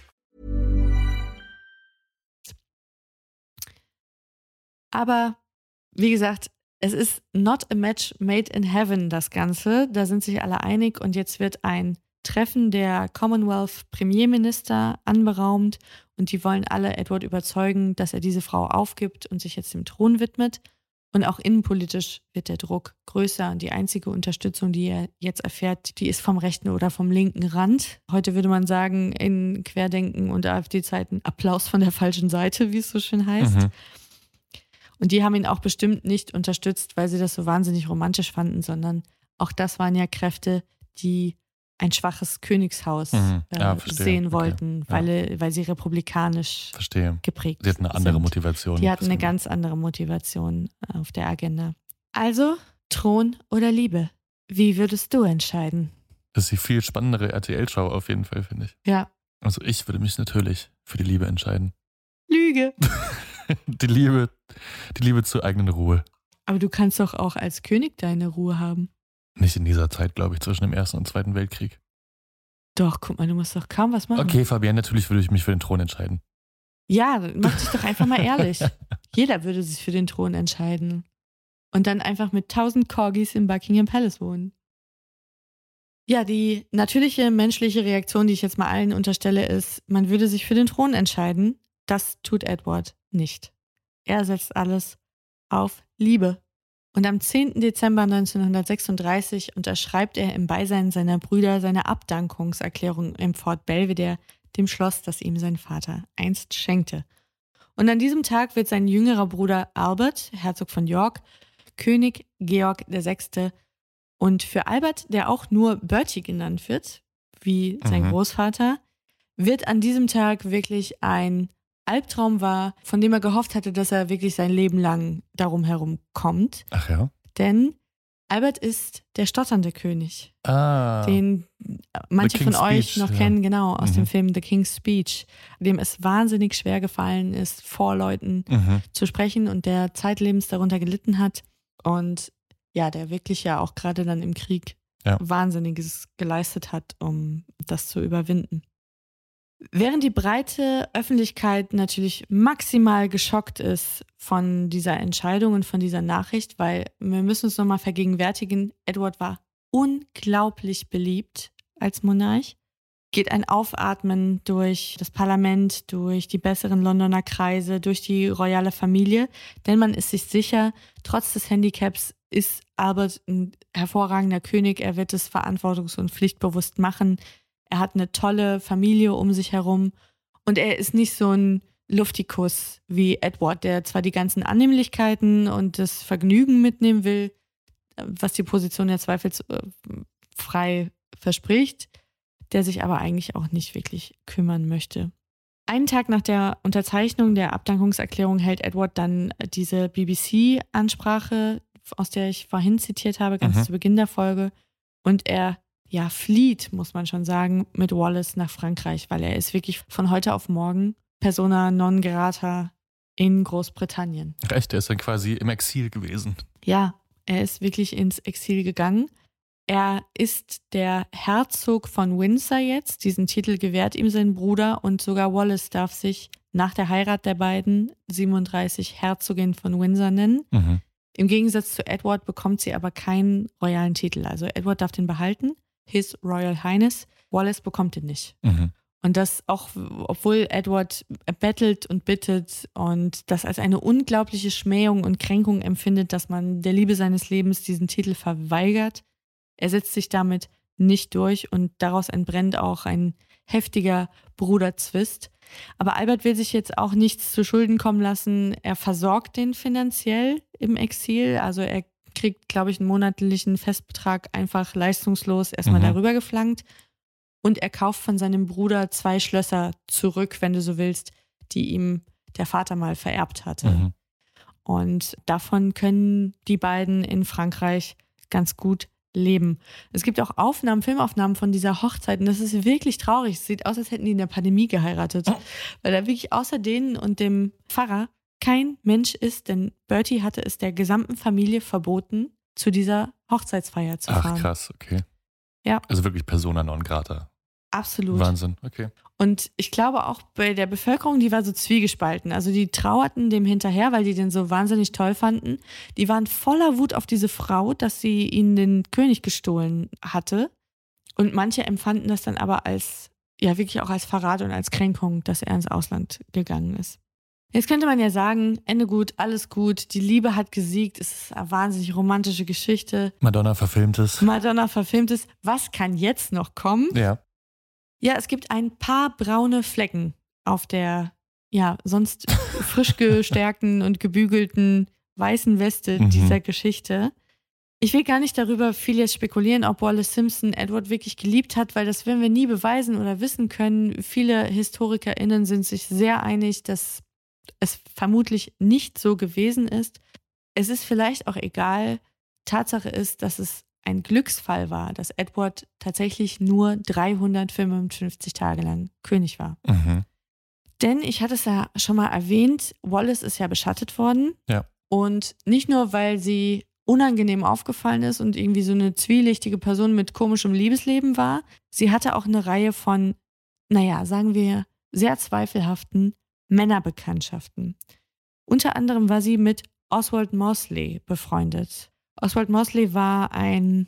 Aber wie gesagt, es ist not a match made in heaven, das Ganze. Da sind sich alle einig und jetzt wird ein Treffen der Commonwealth Premierminister anberaumt und die wollen alle Edward überzeugen, dass er diese Frau aufgibt und sich jetzt dem Thron widmet. Und auch innenpolitisch wird der Druck größer und die einzige Unterstützung, die er jetzt erfährt, die ist vom rechten oder vom linken Rand. Heute würde man sagen, in Querdenken und AfD-Zeiten Applaus von der falschen Seite, wie es so schön heißt. Mhm. Und die haben ihn auch bestimmt nicht unterstützt, weil sie das so wahnsinnig romantisch fanden, sondern auch das waren ja Kräfte, die ein schwaches Königshaus mhm. ja, äh, sehen wollten, okay. weil, weil sie republikanisch verstehe. geprägt sind. Sie hatten eine andere sind. Motivation. Die hatten eine ganz andere Motivation äh, auf der Agenda. Also, Thron oder Liebe? Wie würdest du entscheiden? Das ist die viel spannendere RTL-Show auf jeden Fall, finde ich. Ja. Also ich würde mich natürlich für die Liebe entscheiden. Lüge. die Liebe, die Liebe zur eigenen Ruhe. Aber du kannst doch auch als König deine Ruhe haben. Nicht in dieser Zeit, glaube ich, zwischen dem Ersten und Zweiten Weltkrieg. Doch, guck mal, du musst doch kaum was machen. Okay, Fabian, natürlich würde ich mich für den Thron entscheiden. Ja, mach dich doch einfach mal ehrlich. Jeder würde sich für den Thron entscheiden. Und dann einfach mit tausend Corgis im Buckingham Palace wohnen. Ja, die natürliche menschliche Reaktion, die ich jetzt mal allen unterstelle, ist, man würde sich für den Thron entscheiden. Das tut Edward nicht. Er setzt alles auf Liebe. Und am 10. Dezember 1936 unterschreibt er im Beisein seiner Brüder seine Abdankungserklärung im Fort Belvedere, dem Schloss, das ihm sein Vater einst schenkte. Und an diesem Tag wird sein jüngerer Bruder Albert, Herzog von York, König Georg VI. Und für Albert, der auch nur Bertie genannt wird, wie sein mhm. Großvater, wird an diesem Tag wirklich ein Albtraum war, von dem er gehofft hatte, dass er wirklich sein Leben lang darum herum kommt. Ach ja. Denn Albert ist der stotternde König, ah, den manche von euch noch ja. kennen, genau, aus mhm. dem Film The King's Speech, dem es wahnsinnig schwer gefallen ist, vor Leuten mhm. zu sprechen und der zeitlebens darunter gelitten hat. Und ja, der wirklich ja auch gerade dann im Krieg ja. Wahnsinniges geleistet hat, um das zu überwinden. Während die breite Öffentlichkeit natürlich maximal geschockt ist von dieser Entscheidung und von dieser Nachricht, weil wir müssen uns nochmal vergegenwärtigen, Edward war unglaublich beliebt als Monarch, geht ein Aufatmen durch das Parlament, durch die besseren Londoner Kreise, durch die royale Familie, denn man ist sich sicher, trotz des Handicaps ist Albert ein hervorragender König, er wird es verantwortungs- und pflichtbewusst machen. Er hat eine tolle Familie um sich herum und er ist nicht so ein Luftikus wie Edward, der zwar die ganzen Annehmlichkeiten und das Vergnügen mitnehmen will, was die Position ja zweifelsfrei verspricht, der sich aber eigentlich auch nicht wirklich kümmern möchte. Einen Tag nach der Unterzeichnung der Abdankungserklärung hält Edward dann diese BBC-Ansprache, aus der ich vorhin zitiert habe, ganz mhm. zu Beginn der Folge. Und er ja, flieht, muss man schon sagen, mit Wallace nach Frankreich, weil er ist wirklich von heute auf morgen persona non grata in Großbritannien. Recht, er ist dann quasi im Exil gewesen. Ja, er ist wirklich ins Exil gegangen. Er ist der Herzog von Windsor jetzt. Diesen Titel gewährt ihm sein Bruder und sogar Wallace darf sich nach der Heirat der beiden 37 Herzogin von Windsor nennen. Mhm. Im Gegensatz zu Edward bekommt sie aber keinen royalen Titel. Also Edward darf den behalten. His Royal Highness. Wallace bekommt ihn nicht. Mhm. Und das auch, obwohl Edward bettelt und bittet und das als eine unglaubliche Schmähung und Kränkung empfindet, dass man der Liebe seines Lebens diesen Titel verweigert. Er setzt sich damit nicht durch und daraus entbrennt auch ein heftiger Bruderzwist. Aber Albert will sich jetzt auch nichts zu Schulden kommen lassen. Er versorgt den finanziell im Exil. Also er kriegt, glaube ich, einen monatlichen Festbetrag einfach leistungslos erstmal mhm. darüber geflankt. Und er kauft von seinem Bruder zwei Schlösser zurück, wenn du so willst, die ihm der Vater mal vererbt hatte. Mhm. Und davon können die beiden in Frankreich ganz gut leben. Es gibt auch Aufnahmen, Filmaufnahmen von dieser Hochzeit und das ist wirklich traurig. Es sieht aus, als hätten die in der Pandemie geheiratet, oh. weil da wirklich außer denen und dem Pfarrer kein Mensch ist, denn Bertie hatte es der gesamten Familie verboten, zu dieser Hochzeitsfeier zu fahren. Ach, krass, okay. Ja. Also wirklich Persona non grata. Absolut. Wahnsinn, okay. Und ich glaube auch bei der Bevölkerung, die war so zwiegespalten. Also die trauerten dem hinterher, weil die den so wahnsinnig toll fanden. Die waren voller Wut auf diese Frau, dass sie ihnen den König gestohlen hatte. Und manche empfanden das dann aber als, ja, wirklich auch als Verrat und als Kränkung, dass er ins Ausland gegangen ist. Jetzt könnte man ja sagen, Ende gut, alles gut, die Liebe hat gesiegt, es ist eine wahnsinnig romantische Geschichte. Madonna verfilmt es. Madonna verfilmt es. Was kann jetzt noch kommen? Ja. Ja, es gibt ein paar braune Flecken auf der, ja, sonst frisch gestärkten und gebügelten weißen Weste Mhm. dieser Geschichte. Ich will gar nicht darüber viel jetzt spekulieren, ob Wallace Simpson Edward wirklich geliebt hat, weil das werden wir nie beweisen oder wissen können. Viele HistorikerInnen sind sich sehr einig, dass es vermutlich nicht so gewesen ist. Es ist vielleicht auch egal. Tatsache ist, dass es ein Glücksfall war, dass Edward tatsächlich nur 355 Tage lang König war. Mhm. Denn ich hatte es ja schon mal erwähnt, Wallace ist ja beschattet worden. Ja. Und nicht nur, weil sie unangenehm aufgefallen ist und irgendwie so eine zwielichtige Person mit komischem Liebesleben war, sie hatte auch eine Reihe von, naja, sagen wir, sehr zweifelhaften Männerbekanntschaften. Unter anderem war sie mit Oswald Mosley befreundet. Oswald Mosley war ein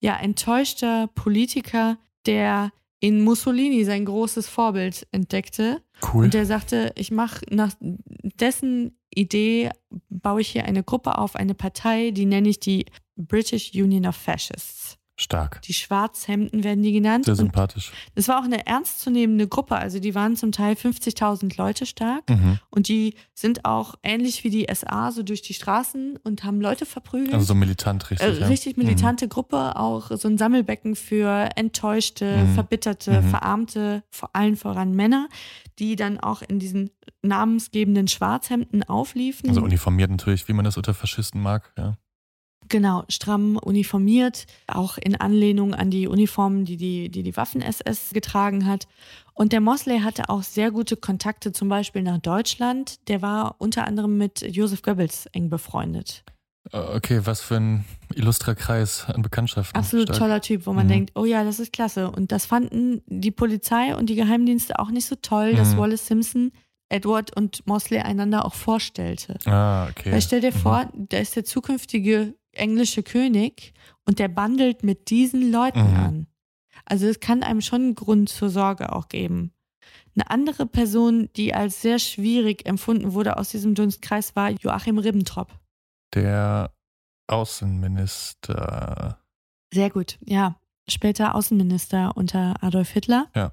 ja, enttäuschter Politiker, der in Mussolini sein großes Vorbild entdeckte. Cool. Und der sagte, ich mache nach dessen Idee, baue ich hier eine Gruppe auf, eine Partei, die nenne ich die British Union of Fascists. Stark. Die Schwarzhemden werden die genannt. Sehr sympathisch. es war auch eine ernstzunehmende Gruppe. Also die waren zum Teil 50.000 Leute stark. Mhm. Und die sind auch ähnlich wie die SA so durch die Straßen und haben Leute verprügelt. Also so militant richtig. Äh, ja. richtig militante Gruppe, auch so ein Sammelbecken für enttäuschte, Mhm. verbitterte, Mhm. verarmte, vor allen voran Männer, die dann auch in diesen namensgebenden Schwarzhemden aufliefen. Also uniformiert natürlich, wie man das unter Faschisten mag. Ja. Genau, stramm uniformiert, auch in Anlehnung an die Uniformen, die die, die, die Waffen-SS getragen hat. Und der Mosley hatte auch sehr gute Kontakte zum Beispiel nach Deutschland. Der war unter anderem mit Josef Goebbels eng befreundet. Äh, Okay, was für ein illustrer Kreis an Bekanntschaften. Absolut Stark. toller Typ, wo man Mhm. denkt, oh ja, das ist klasse. Und das fanden die Polizei und die Geheimdienste auch nicht so toll, dass Mhm. Wallace Simpson Edward und Mosley einander auch vorstellte. Ah, okay. Weil stell dir Mhm. vor, da ist der zukünftige englische König und der bandelt mit diesen Leuten Mhm. an. Also es kann einem schon einen Grund zur Sorge auch geben. Eine andere Person, die als sehr schwierig empfunden wurde aus diesem Dunstkreis, war Joachim Ribbentrop. Der Außenminister. Sehr gut, ja. Später Außenminister unter Adolf Hitler. Ja.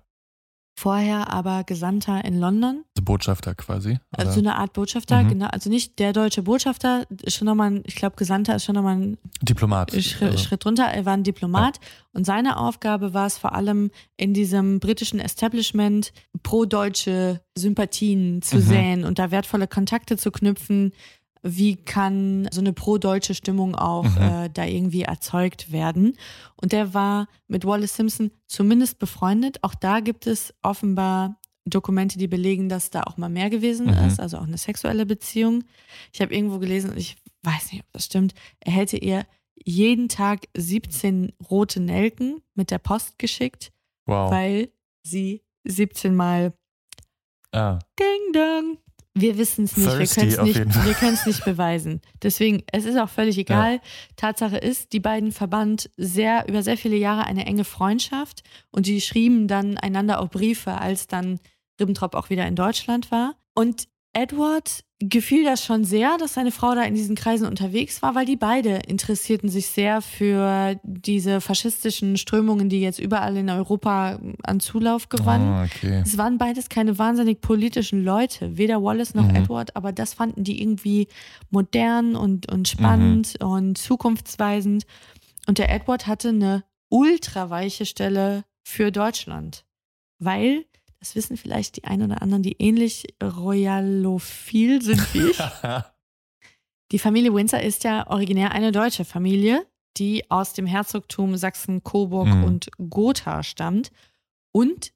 Vorher aber Gesandter in London. Also Botschafter quasi. Also oder? so eine Art Botschafter, Mhm. genau. Also nicht der deutsche Botschafter, schon nochmal, ein- ich glaube, Gesandter ist schon nochmal ein Diplomat. Schritt, also. Schritt runter. Er war ein Diplomat und seine Aufgabe war es vor allem in diesem britischen Establishment pro-deutsche Sympathien zu Mhm. säen und da wertvolle Kontakte zu knüpfen. Wie kann so eine pro-deutsche Stimmung auch Mhm. äh, da irgendwie erzeugt werden? Und der war mit Wallace Simpson zumindest befreundet. Auch da gibt es offenbar Dokumente, die belegen, dass da auch mal mehr gewesen Mhm. ist, also auch eine sexuelle Beziehung. Ich habe irgendwo gelesen, ich weiß nicht, ob das stimmt, er hätte ihr jeden Tag 17 rote Nelken mit der Post geschickt, Wow. weil sie 17 Mal ah, Ding Dong. Wir wissen es nicht, wir Thirsty können es nicht, wir können es nicht beweisen. Deswegen, es ist auch völlig egal. Tatsache ist, die beiden verband sehr über sehr viele Jahre eine enge Freundschaft und die schrieben dann einander auch Briefe, als dann Ribbentrop auch wieder in Deutschland war. Und Edward gefiel das schon sehr, dass seine Frau da in diesen Kreisen unterwegs war, weil die beide interessierten sich sehr für diese faschistischen Strömungen, die jetzt überall in Europa an Zulauf gewannen. Ah, okay. Es waren beides keine wahnsinnig politischen Leute, weder Wallace noch Mhm. Edward, aber das fanden die irgendwie modern und, und spannend Mhm. und zukunftsweisend. Und der Edward hatte eine ultraweiche Stelle für Deutschland, weil, das wissen vielleicht die einen oder anderen, die ähnlich royalophil sind wie ich. Die Familie Windsor ist ja originär eine deutsche Familie, die aus dem Herzogtum Sachsen, Coburg Mhm. und Gotha stammt. Und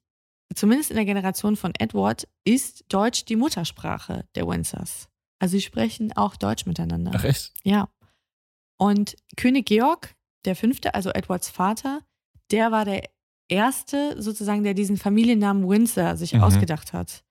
zumindest in der Generation von Edward ist Deutsch die Muttersprache der Windsors. Also sie sprechen auch Deutsch miteinander. Ach echt? Ja. Und König Georg, der Fünfte, also Edwards Vater, der war der Erste sozusagen, der diesen Familiennamen Windsor sich Mhm. ausgedacht hat.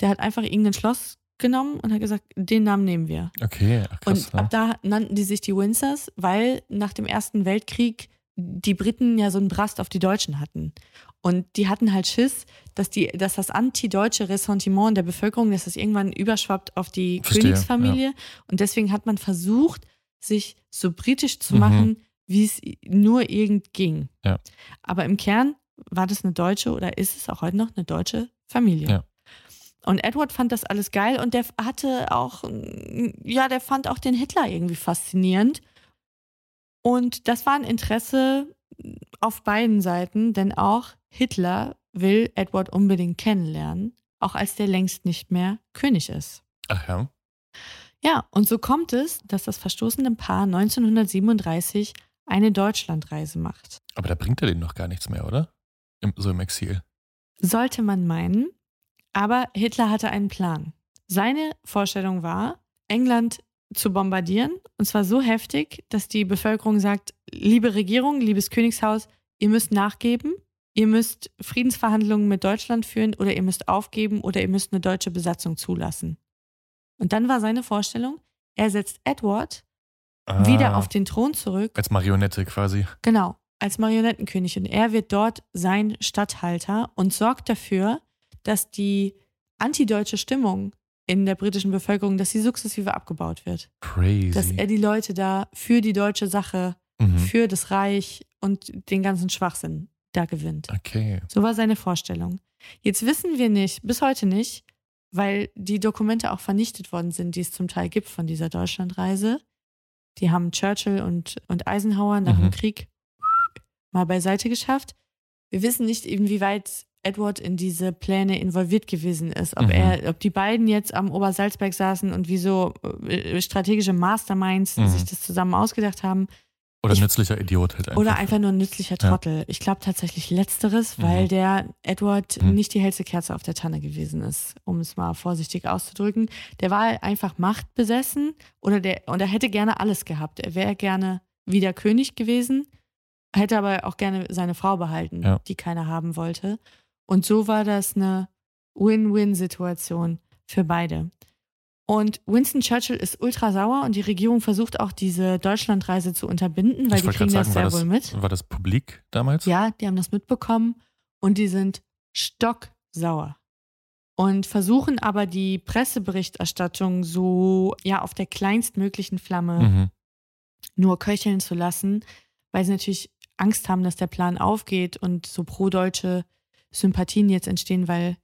Der hat einfach irgendein Schloss genommen und hat gesagt, den Namen nehmen wir. Okay, ach, krass. Und ab ne? da nannten die sich die Windsors, weil nach dem Ersten Weltkrieg die Briten ja so einen Brast auf die Deutschen hatten. Und die hatten halt Schiss, dass, die, dass das antideutsche Ressentiment der Bevölkerung, dass das irgendwann überschwappt auf die Verstehe, Königsfamilie. Und deswegen hat man versucht, sich so britisch zu Mhm. Wie es nur irgend ging. Ja. Aber im Kern war das eine deutsche oder ist es auch heute noch eine deutsche Familie. Ja. Und Edward fand das alles geil und der hatte auch, mm, ja, der fand auch den Hitler irgendwie faszinierend. Und das war ein Interesse auf beiden Seiten, denn auch Hitler will Edward unbedingt kennenlernen, auch als der längst nicht mehr König ist. Ach ja. Ja, und so kommt es, dass das verstoßene Paar 1937 eine Deutschlandreise macht. Aber da bringt er denen noch gar nichts mehr, oder? Im, so im Exil. Sollte man meinen, aber Hitler hatte einen Plan. Seine Vorstellung war, England zu bombardieren, und zwar so heftig, dass die Bevölkerung sagt, liebe Regierung, liebes Königshaus, ihr müsst nachgeben, ihr müsst Friedensverhandlungen mit Deutschland führen oder ihr müsst aufgeben oder ihr müsst eine deutsche Besatzung zulassen. Und dann war seine Vorstellung, er setzt Edward Ah, wieder auf den Thron zurück Als Marionette quasi. Genau, als Marionettenkönig. Und er wird dort sein Statthalter und sorgt dafür, dass die antideutsche Stimmung in der britischen Bevölkerung, dass sie sukzessive abgebaut wird. Crazy. Dass er die Leute da für die deutsche Sache, mhm. für das Reich und den ganzen Schwachsinn da gewinnt. Okay. So war seine Vorstellung. Jetzt wissen wir nicht, bis heute nicht, weil die Dokumente auch vernichtet worden sind, die es zum Teil gibt von dieser Deutschlandreise. Die haben Churchill und, und Eisenhower nach Mhm. dem Krieg mal beiseite geschafft. Wir wissen nicht, inwieweit Edward in diese Pläne involviert gewesen ist. Ob Mhm. er, ob die beiden jetzt am Obersalzberg saßen und wie so äh, strategische Masterminds Mhm. sich das zusammen ausgedacht haben. Oder Ich- nützlicher Idiot halt einfach. Oder einfach nur ein nützlicher Ja. Trottel. Ich glaube tatsächlich letzteres, weil Mhm. der Edward Mhm. nicht die hellste Kerze auf der Tanne gewesen ist, um es mal vorsichtig auszudrücken. Der war einfach machtbesessen oder der und er hätte gerne alles gehabt. Er wäre gerne wieder König gewesen, hätte aber auch gerne seine Frau behalten, Ja. die keiner haben wollte. Und so war das eine Win-Win-Situation für beide. Und Winston Churchill ist ultra sauer und die Regierung versucht auch diese Deutschlandreise zu unterbinden, weil ich die kriegen das sagen, war sehr das, wohl mit. war das publik damals? Ja, die haben das mitbekommen und die sind stocksauer. Und versuchen aber die Presseberichterstattung so ja auf der kleinstmöglichen Flamme Mhm. nur köcheln zu lassen, weil sie natürlich Angst haben, dass der Plan aufgeht und so pro-deutsche Sympathien jetzt entstehen, weil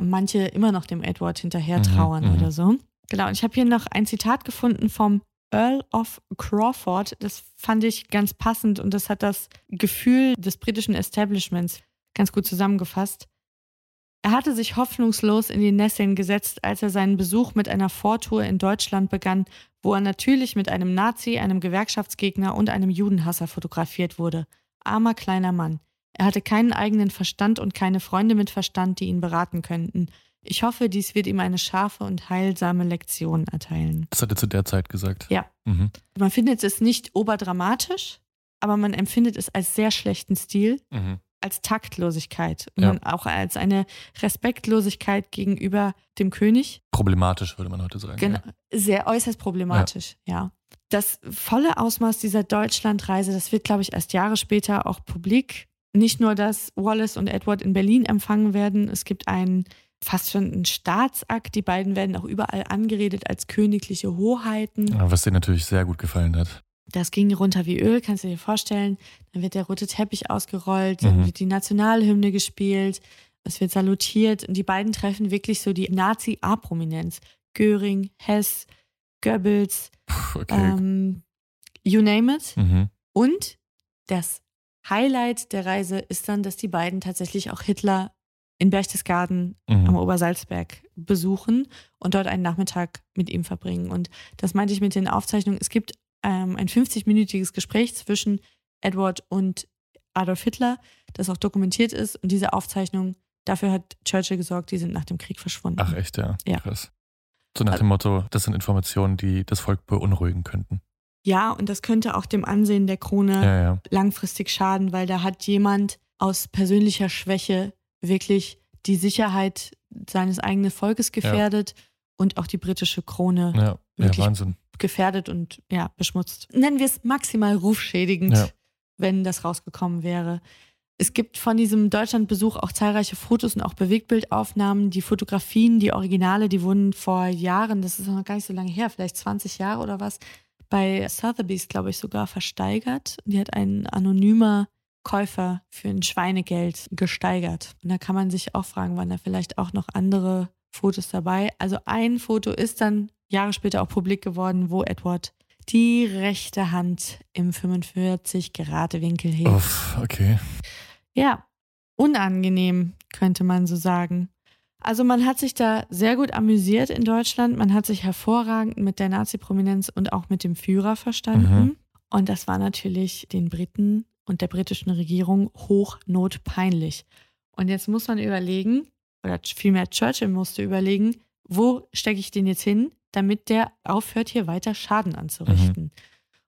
manche immer noch dem Edward hinterher Mhm, trauern mhm. oder so. Genau, und ich habe hier noch ein Zitat gefunden vom Earl of Crawford. Das fand ich ganz passend und das hat das Gefühl des britischen Establishments ganz gut zusammengefasst. Er hatte sich hoffnungslos in die Nesseln gesetzt, als er seinen Besuch mit einer Vortour in Deutschland begann, wo er natürlich mit einem Nazi, einem Gewerkschaftsgegner und einem Judenhasser fotografiert wurde. Armer kleiner Mann. Er hatte keinen eigenen Verstand und keine Freunde mit Verstand, die ihn beraten könnten. Ich hoffe, dies wird ihm eine scharfe und heilsame Lektion erteilen. Das hat er zu der Zeit gesagt. Ja. Mhm. Man findet es nicht oberdramatisch, aber man empfindet es als sehr schlechten Stil, Mhm. als Taktlosigkeit und Ja. auch als eine Respektlosigkeit gegenüber dem König. Problematisch, würde man heute sagen. Genau, sehr äußerst problematisch, ja. Das volle Ausmaß dieser Deutschlandreise, das wird, glaube ich, erst Jahre später auch publik. Nicht nur, dass Wallace und Edward in Berlin empfangen werden, es gibt einen fast schon einen Staatsakt. Die beiden werden auch überall angeredet als königliche Hoheiten. Ja, was dir natürlich sehr gut gefallen hat. Das ging runter wie Öl, kannst du dir vorstellen. Dann wird der rote Teppich ausgerollt, dann Mhm. wird die Nationalhymne gespielt, es wird salutiert und die beiden treffen wirklich so die Nazi-A-Prominenz. Göring, Hess, Goebbels, Puh, okay. ähm, you name it. mhm. Und das Highlight der Reise ist dann, dass die beiden tatsächlich auch Hitler in Berchtesgaden Mhm. am Obersalzberg besuchen und dort einen Nachmittag mit ihm verbringen. Und das meinte ich mit den Aufzeichnungen. Es gibt ähm, ein 50-minütiges Gespräch zwischen Edward und Adolf Hitler, das auch dokumentiert ist. Und diese Aufzeichnung, dafür hat Churchill gesorgt, die sind nach dem Krieg verschwunden. Ach echt, ja. Ja. Krass. So nach dem Motto, das sind Informationen, die das Volk beunruhigen könnten. Ja, und das könnte auch dem Ansehen der Krone Ja, ja. langfristig schaden, weil da hat jemand aus persönlicher Schwäche wirklich die Sicherheit seines eigenen Volkes gefährdet und auch die britische Krone Ja, ja Wirklich. Wahnsinn. gefährdet und ja, beschmutzt. Nennen wir es maximal rufschädigend, Ja. wenn das rausgekommen wäre. Es gibt von diesem Deutschlandbesuch auch zahlreiche Fotos und auch Bewegtbildaufnahmen. Die Fotografien, die Originale, die wurden vor Jahren, das ist noch gar nicht so lange her, vielleicht 20 Jahre oder was, bei Sotheby's, glaube ich, sogar versteigert. Die hat ein anonymer Käufer für ein Schweinegeld gesteigert. Und da kann man sich auch fragen, waren da vielleicht auch noch andere Fotos dabei. Also ein Foto ist dann Jahre später auch publik geworden, wo Edward die rechte Hand im 45 Grad Winkel hebt. Uff, okay. Ja, unangenehm, könnte man so sagen. Also man hat sich da sehr gut amüsiert in Deutschland. Man hat sich hervorragend mit der Nazi-Prominenz und auch mit dem Führer verstanden. Mhm. Und das war natürlich den Briten und der britischen Regierung hochnotpeinlich. Und jetzt muss man überlegen, oder vielmehr Churchill musste überlegen, wo stecke ich den jetzt hin, damit der aufhört, hier weiter Schaden anzurichten.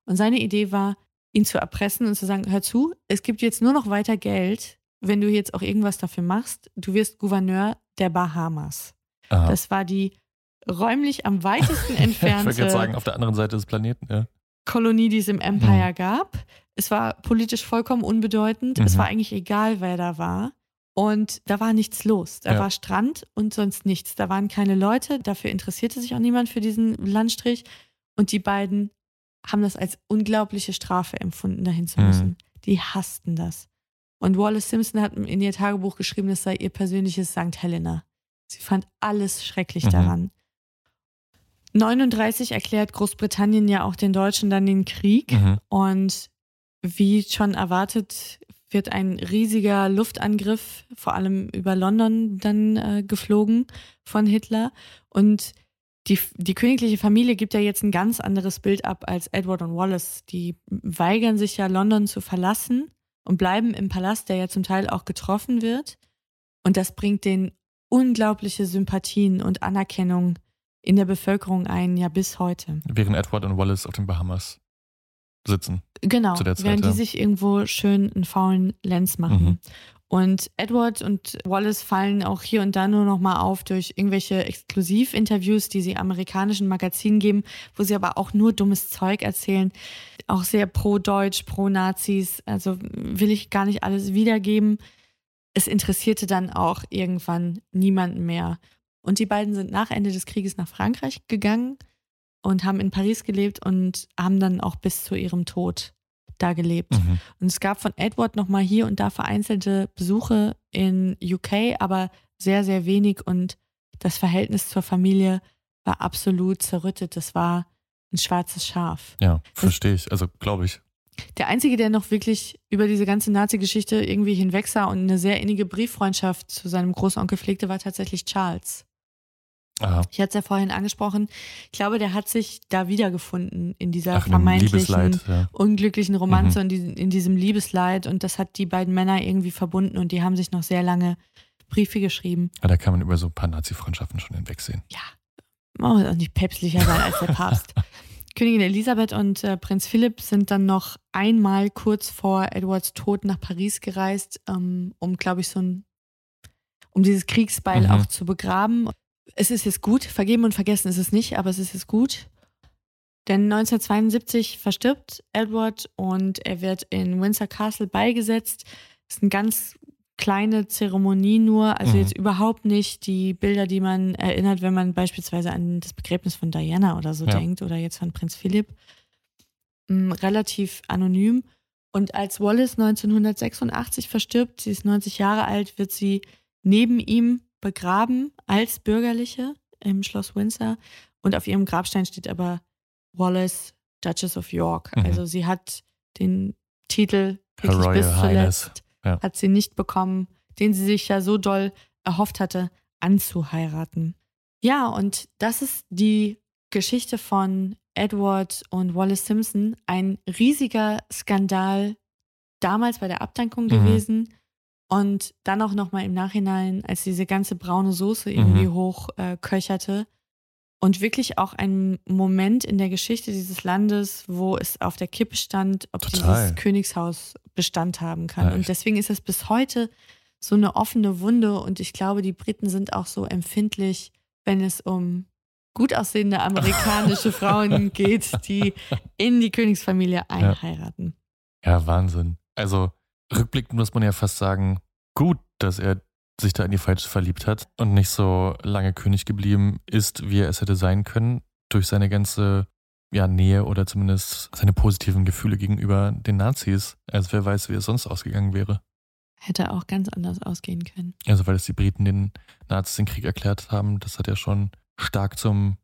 Und seine Idee war, ihn zu erpressen und zu sagen, hör zu, es gibt jetzt nur noch weiter Geld, wenn du jetzt auch irgendwas dafür machst. Du wirst Gouverneur der Bahamas. Aha. Das war die räumlich am weitesten ich entfernte gerade sagen, auf der anderen Seite des Planeten, ja. Kolonie, die es im Empire Mhm. gab. Es war politisch vollkommen unbedeutend. Es Mhm. war eigentlich egal, wer da war. Und da war nichts los. Da Ja. war Strand und sonst nichts. Da waren keine Leute. Dafür interessierte sich auch niemand für diesen Landstrich. Und die beiden haben das als unglaubliche Strafe empfunden, dahin zu Mhm. müssen. Die hassten das. Und Wallace Simpson hat in ihr Tagebuch geschrieben, das sei ihr persönliches St. Helena. Sie fand alles schrecklich Mhm. daran. 39 erklärt Großbritannien ja auch den Deutschen dann den Krieg. Mhm. Und wie schon erwartet, wird ein riesiger Luftangriff, vor allem über London, dann äh, geflogen von Hitler. Und die, die königliche Familie gibt ja jetzt ein ganz anderes Bild ab als Edward und Wallace. Die weigern sich ja, London zu verlassen und bleiben im Palast, der ja zum Teil auch getroffen wird. Und das bringt denen unglaubliche Sympathien und Anerkennung in der Bevölkerung ein, ja bis heute. Während Edward und Wallace auf den Bahamas sitzen. Genau, zu der Zeit, während ja. die sich irgendwo schön einen faulen Lenz machen. Mhm. Und Edward und Wallace fallen auch hier und da nur noch mal auf durch irgendwelche Exklusivinterviews, die sie amerikanischen Magazinen geben, wo sie aber auch nur dummes Zeug erzählen. Auch sehr pro-Deutsch, pro-Nazis. Also will ich gar nicht alles wiedergeben. Es interessierte dann auch irgendwann niemanden mehr. Und die beiden sind nach Ende des Krieges nach Frankreich gegangen und haben in Paris gelebt und haben dann auch bis zu ihrem Tod da gelebt. Mhm. Und es gab von Edward nochmal hier und da vereinzelte Besuche in UK, aber sehr, sehr wenig und das Verhältnis zur Familie war absolut zerrüttet. Das war ein schwarzes Schaf. Ja, verstehe ich. Also glaube ich. Der Einzige, der noch wirklich über diese ganze Nazi-Geschichte irgendwie hinwegsah und eine sehr innige Brieffreundschaft zu seinem Großonkel pflegte, war tatsächlich Charles. Aha. Ich hatte es ja vorhin angesprochen. Ich glaube, der hat sich da wiedergefunden in dieser Ach, vermeintlichen ja. unglücklichen Romanze Mhm. und in diesem Liebesleid. Und das hat die beiden Männer irgendwie verbunden und die haben sich noch sehr lange Briefe geschrieben. Aber da kann man über so ein paar Nazi-Freundschaften schon hinwegsehen. Man muss auch nicht päpstlicher sein als der Papst. Königin Elisabeth und äh, Prinz Philipp sind dann noch einmal kurz vor Edwards Tod nach Paris gereist, ähm, um, glaube ich, so ein, um dieses Kriegsbeil Mhm. auch zu begraben. Es ist jetzt gut, vergeben und vergessen ist es nicht, aber es ist jetzt gut. Denn 1972 verstirbt Edward und er wird in Windsor Castle beigesetzt. Es ist eine ganz kleine Zeremonie nur, also Mhm. jetzt überhaupt nicht die Bilder, die man erinnert, wenn man beispielsweise an das Begräbnis von Diana oder so Ja. denkt oder jetzt von Prinz Philipp. Mm, Relativ anonym. Und als Wallace 1986 verstirbt, sie ist 90 Jahre alt, wird sie neben ihm begraben als Bürgerliche im Schloss Windsor. Und auf ihrem Grabstein steht aber Wallace, Duchess of York. Mhm. Also sie hat den Titel wirklich bis zuletzt Ja. hat sie nicht bekommen, den sie sich ja so doll erhofft hatte, anzuheiraten. Ja, und das ist die Geschichte von Edward und Wallace Simpson. Ein riesiger Skandal damals bei der Abdankung Mhm. gewesen. Und dann auch nochmal im Nachhinein, als diese ganze braune Soße irgendwie Mhm. hochköcherte, äh, köcherte, und wirklich auch ein Moment in der Geschichte dieses Landes, wo es auf der Kippe stand, ob Total. dieses Königshaus Bestand haben kann. Ja, und deswegen ist es bis heute so eine offene Wunde und ich glaube, die Briten sind auch so empfindlich, wenn es um gut aussehende amerikanische Frauen geht, die in die Königsfamilie einheiraten. Ja, Wahnsinn. Also rückblickend muss man ja fast sagen, gut, dass er sich da in die Falsche verliebt hat und nicht so lange König geblieben ist, wie er es hätte sein können, durch seine ganze ja, Nähe oder zumindest seine positiven Gefühle gegenüber den Nazis. Also wer weiß, wie es sonst ausgegangen wäre. Hätte auch ganz anders ausgehen können. Also weil es die Briten den Nazis den Krieg erklärt haben, das hat ja schon stark zum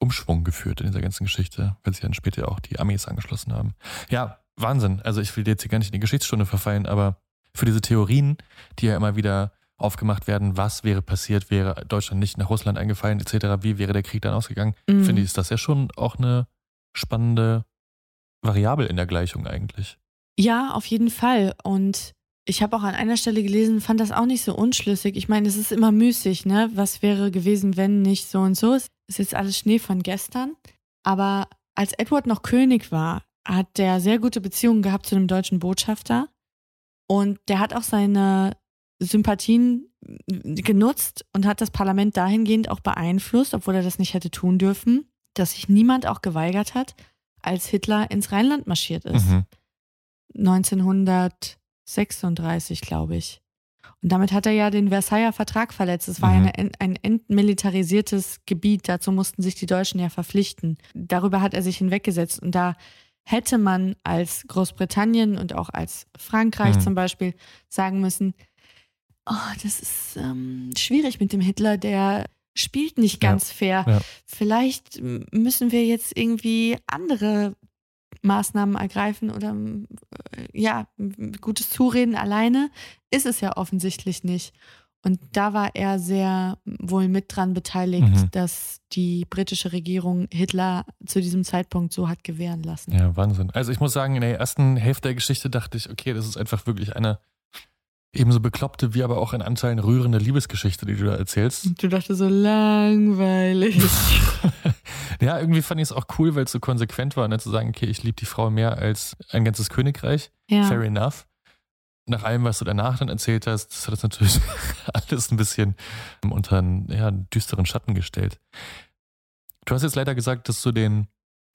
Umschwung geführt in dieser ganzen Geschichte, weil sie dann später auch die Armees angeschlossen haben. Ja, Wahnsinn. Also ich will jetzt hier gar nicht in die Geschichtsstunde verfallen, aber für diese Theorien, die ja immer wieder aufgemacht werden, was wäre passiert, wäre Deutschland nicht nach Russland eingefallen, etc., wie wäre der Krieg dann ausgegangen, Mhm. finde ich, ist das ja schon auch eine spannende Variable in der Gleichung eigentlich. Ja, auf jeden Fall. Und ich habe auch an einer Stelle gelesen, fand das auch nicht so unschlüssig. Ich meine, es ist immer müßig, ne? Was wäre gewesen, wenn nicht so und so? Es ist jetzt alles Schnee von gestern. Aber als Edward noch König war, hat der sehr gute Beziehungen gehabt zu dem deutschen Botschafter. Und der hat auch seine Sympathien genutzt und hat das Parlament dahingehend auch beeinflusst, obwohl er das nicht hätte tun dürfen, dass sich niemand auch geweigert hat, als Hitler ins Rheinland marschiert ist. Mhm. 1936, glaube ich. Und damit hat er ja den Versailler Vertrag verletzt. Es war ja Mhm. eine, ein entmilitarisiertes Gebiet. Dazu mussten sich die Deutschen ja verpflichten. Darüber hat er sich hinweggesetzt. Und da hätte man als Großbritannien und auch als Frankreich Mhm. zum Beispiel sagen müssen, oh, das ist ähm, schwierig mit dem Hitler, der spielt nicht Ja. ganz fair. Ja. Vielleicht müssen wir jetzt irgendwie andere Maßnahmen ergreifen oder äh, ja, gutes Zureden alleine ist es ja offensichtlich nicht. Und da war er sehr wohl mit dran beteiligt, Mhm. dass die britische Regierung Hitler zu diesem Zeitpunkt so hat gewähren lassen. Ja, Wahnsinn. Also ich muss sagen, in der ersten Hälfte der Geschichte dachte ich, okay, das ist einfach wirklich eine ebenso bekloppte wie aber auch in Anteilen rührende Liebesgeschichte, die du da erzählst. Du dachtest so langweilig. ja, irgendwie fand ich es auch cool, weil es so konsequent war, ne, zu sagen, okay, ich liebe die Frau mehr als ein ganzes Königreich. Ja. Fair enough. Nach allem, was du danach dann erzählt hast, das hat das natürlich alles ein bisschen unter einen, ja, düsteren Schatten gestellt. Du hast jetzt leider gesagt, dass du den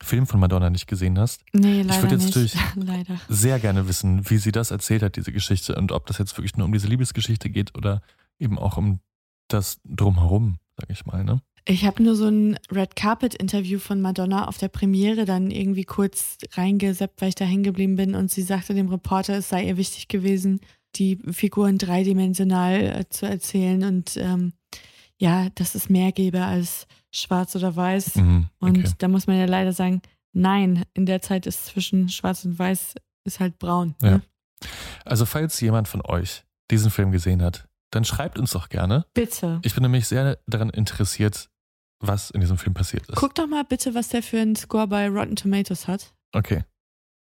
Film von Madonna nicht gesehen hast. Nee, Ich leider würde jetzt nicht. natürlich leider. sehr gerne wissen, wie sie das erzählt hat, diese Geschichte, und ob das jetzt wirklich nur um diese Liebesgeschichte geht oder eben auch um das Drumherum, sag ich mal, ne? Ich habe nur so ein Red Carpet Interview von Madonna auf der Premiere dann irgendwie kurz reingeseppt, weil ich da hängen geblieben bin und sie sagte dem Reporter, es sei ihr wichtig gewesen, die Figuren dreidimensional äh, zu erzählen und ähm, ja, dass es mehr gäbe als schwarz oder weiß. Mhm, Und okay. da muss man ja leider sagen, nein, in der Zeit ist zwischen schwarz und weiß ist halt braun. Ja. Ne? Also, falls jemand von euch diesen Film gesehen hat, dann schreibt uns doch gerne. Bitte. Ich bin nämlich sehr daran interessiert, was in diesem Film passiert ist. Guck doch mal bitte, was der für einen Score bei Rotten Tomatoes hat. Okay.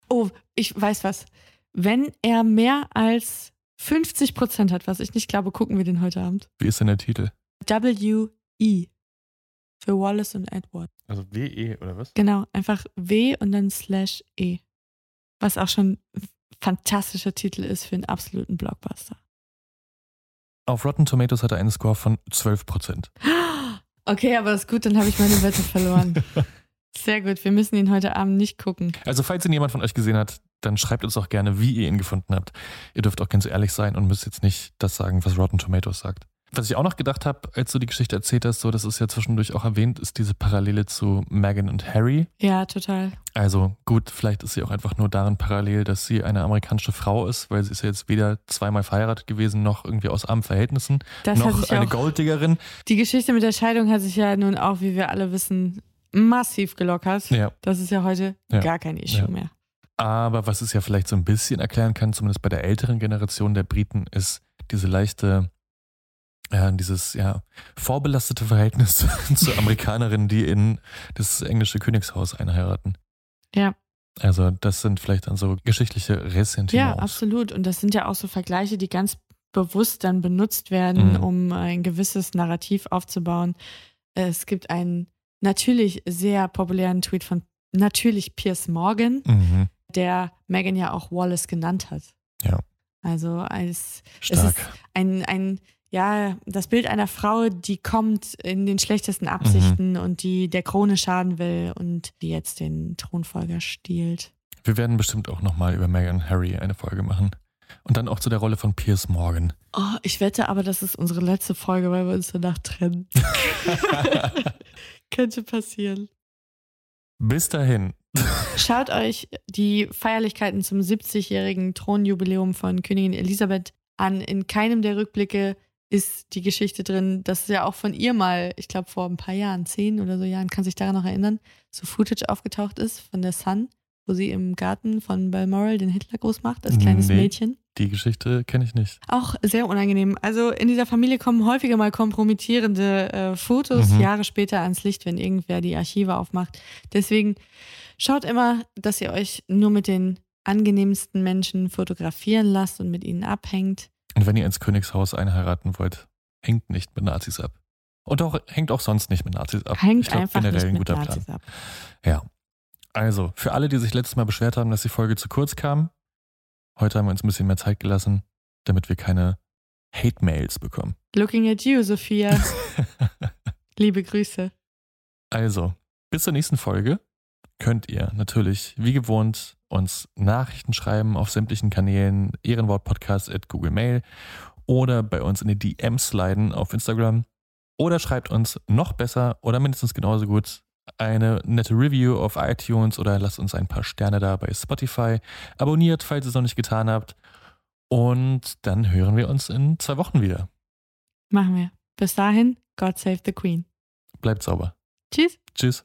Oh, ich weiß was. Wenn er mehr als 50 Prozent hat, was ich nicht glaube, gucken wir den heute Abend. Wie ist denn der Titel? W-E. Für Wallace und Edward. Also WE oder was? Genau, einfach W und dann slash E. Was auch schon ein fantastischer Titel ist für einen absoluten Blockbuster. Auf Rotten Tomatoes hat er einen Score von 12%. Okay, aber ist gut, dann habe ich meine Wette verloren. Sehr gut, wir müssen ihn heute Abend nicht gucken. Also, falls ihn jemand von euch gesehen hat, dann schreibt uns doch gerne, wie ihr ihn gefunden habt. Ihr dürft auch ganz ehrlich sein und müsst jetzt nicht das sagen, was Rotten Tomatoes sagt. Was ich auch noch gedacht habe, als du die Geschichte erzählt hast, so, das ist ja zwischendurch auch erwähnt, ist diese Parallele zu Meghan und Harry. Ja, total. Also gut, vielleicht ist sie auch einfach nur darin parallel, dass sie eine amerikanische Frau ist, weil sie ist ja jetzt weder zweimal verheiratet gewesen, noch irgendwie aus armen Verhältnissen, Das noch eine Golddiggerin. Die Geschichte mit der Scheidung hat sich ja nun auch, wie wir alle wissen, massiv gelockert. Ja. Das ist ja heute Ja. gar kein Issue Ja. mehr. Aber was es ja vielleicht so ein bisschen erklären kann, zumindest bei der älteren Generation der Briten, ist diese leichte, ja, dieses ja, vorbelastete Verhältnis zu Amerikanerinnen, die in das englische Königshaus einheiraten. Ja. Also das sind vielleicht dann so geschichtliche Ja, Ressentiments. absolut. Und das sind ja auch so Vergleiche, die ganz bewusst dann benutzt werden, Mhm. um ein gewisses Narrativ aufzubauen. Es gibt ein natürlich sehr populären Tweet von natürlich Piers Morgan, Mhm. der Megan ja auch Wallace genannt hat. Ja. Also als es Stark. ist ein, ein, ja, das Bild einer Frau, die kommt in den schlechtesten Absichten und die der Krone schaden will und die jetzt den Thronfolger stiehlt. Wir werden bestimmt auch nochmal über Meghan Harry eine Folge machen. Und dann auch zu der Rolle von Piers Morgan. Oh, ich wette aber, das ist unsere letzte Folge, weil wir uns danach trennen. Könnte passieren. Bis dahin. Schaut euch die Feierlichkeiten zum 70-jährigen Thronjubiläum von Königin Elisabeth an. In keinem der Rückblicke ist die Geschichte drin, dass es ja auch von ihr mal, ich glaube vor ein paar Jahren, zehn oder so Jahren, kann sich daran noch erinnern, so Footage aufgetaucht ist von der Sun, wo sie im Garten von Balmoral den Hitler groß macht, als kleines Nee. Mädchen. Die Geschichte kenne ich nicht. Auch sehr unangenehm. Also in dieser Familie kommen häufiger mal kompromittierende äh, Fotos Mhm. Jahre später ans Licht, wenn irgendwer die Archive aufmacht. Deswegen schaut immer, dass ihr euch nur mit den angenehmsten Menschen fotografieren lasst und mit ihnen abhängt. Und wenn ihr ins Königshaus einheiraten wollt, hängt nicht mit Nazis ab. Und auch hängt auch sonst nicht mit Nazis ab. Hängt ich glaub, einfach generell nicht ein mit guter Nazis Plan. ab. Ja. Also, für alle, die sich letztes Mal beschwert haben, dass die Folge zu kurz kam, heute haben wir uns ein bisschen mehr Zeit gelassen, damit wir keine Hate-Mails bekommen. Looking at you, Sophia. Liebe Grüße. Also, bis zur nächsten Folge könnt ihr natürlich, wie gewohnt, uns Nachrichten schreiben auf sämtlichen Kanälen, Ehrenwortpodcast at Google Mail oder bei uns in die DMs sliden auf Instagram. Oder schreibt uns noch besser oder mindestens genauso gut eine nette Review auf iTunes oder lasst uns ein paar Sterne da bei Spotify. Abonniert, falls ihr es noch nicht getan habt. Und dann hören wir uns in zwei Wochen wieder. Machen wir. Bis dahin, God save the Queen. Bleibt sauber. Tschüss. Tschüss.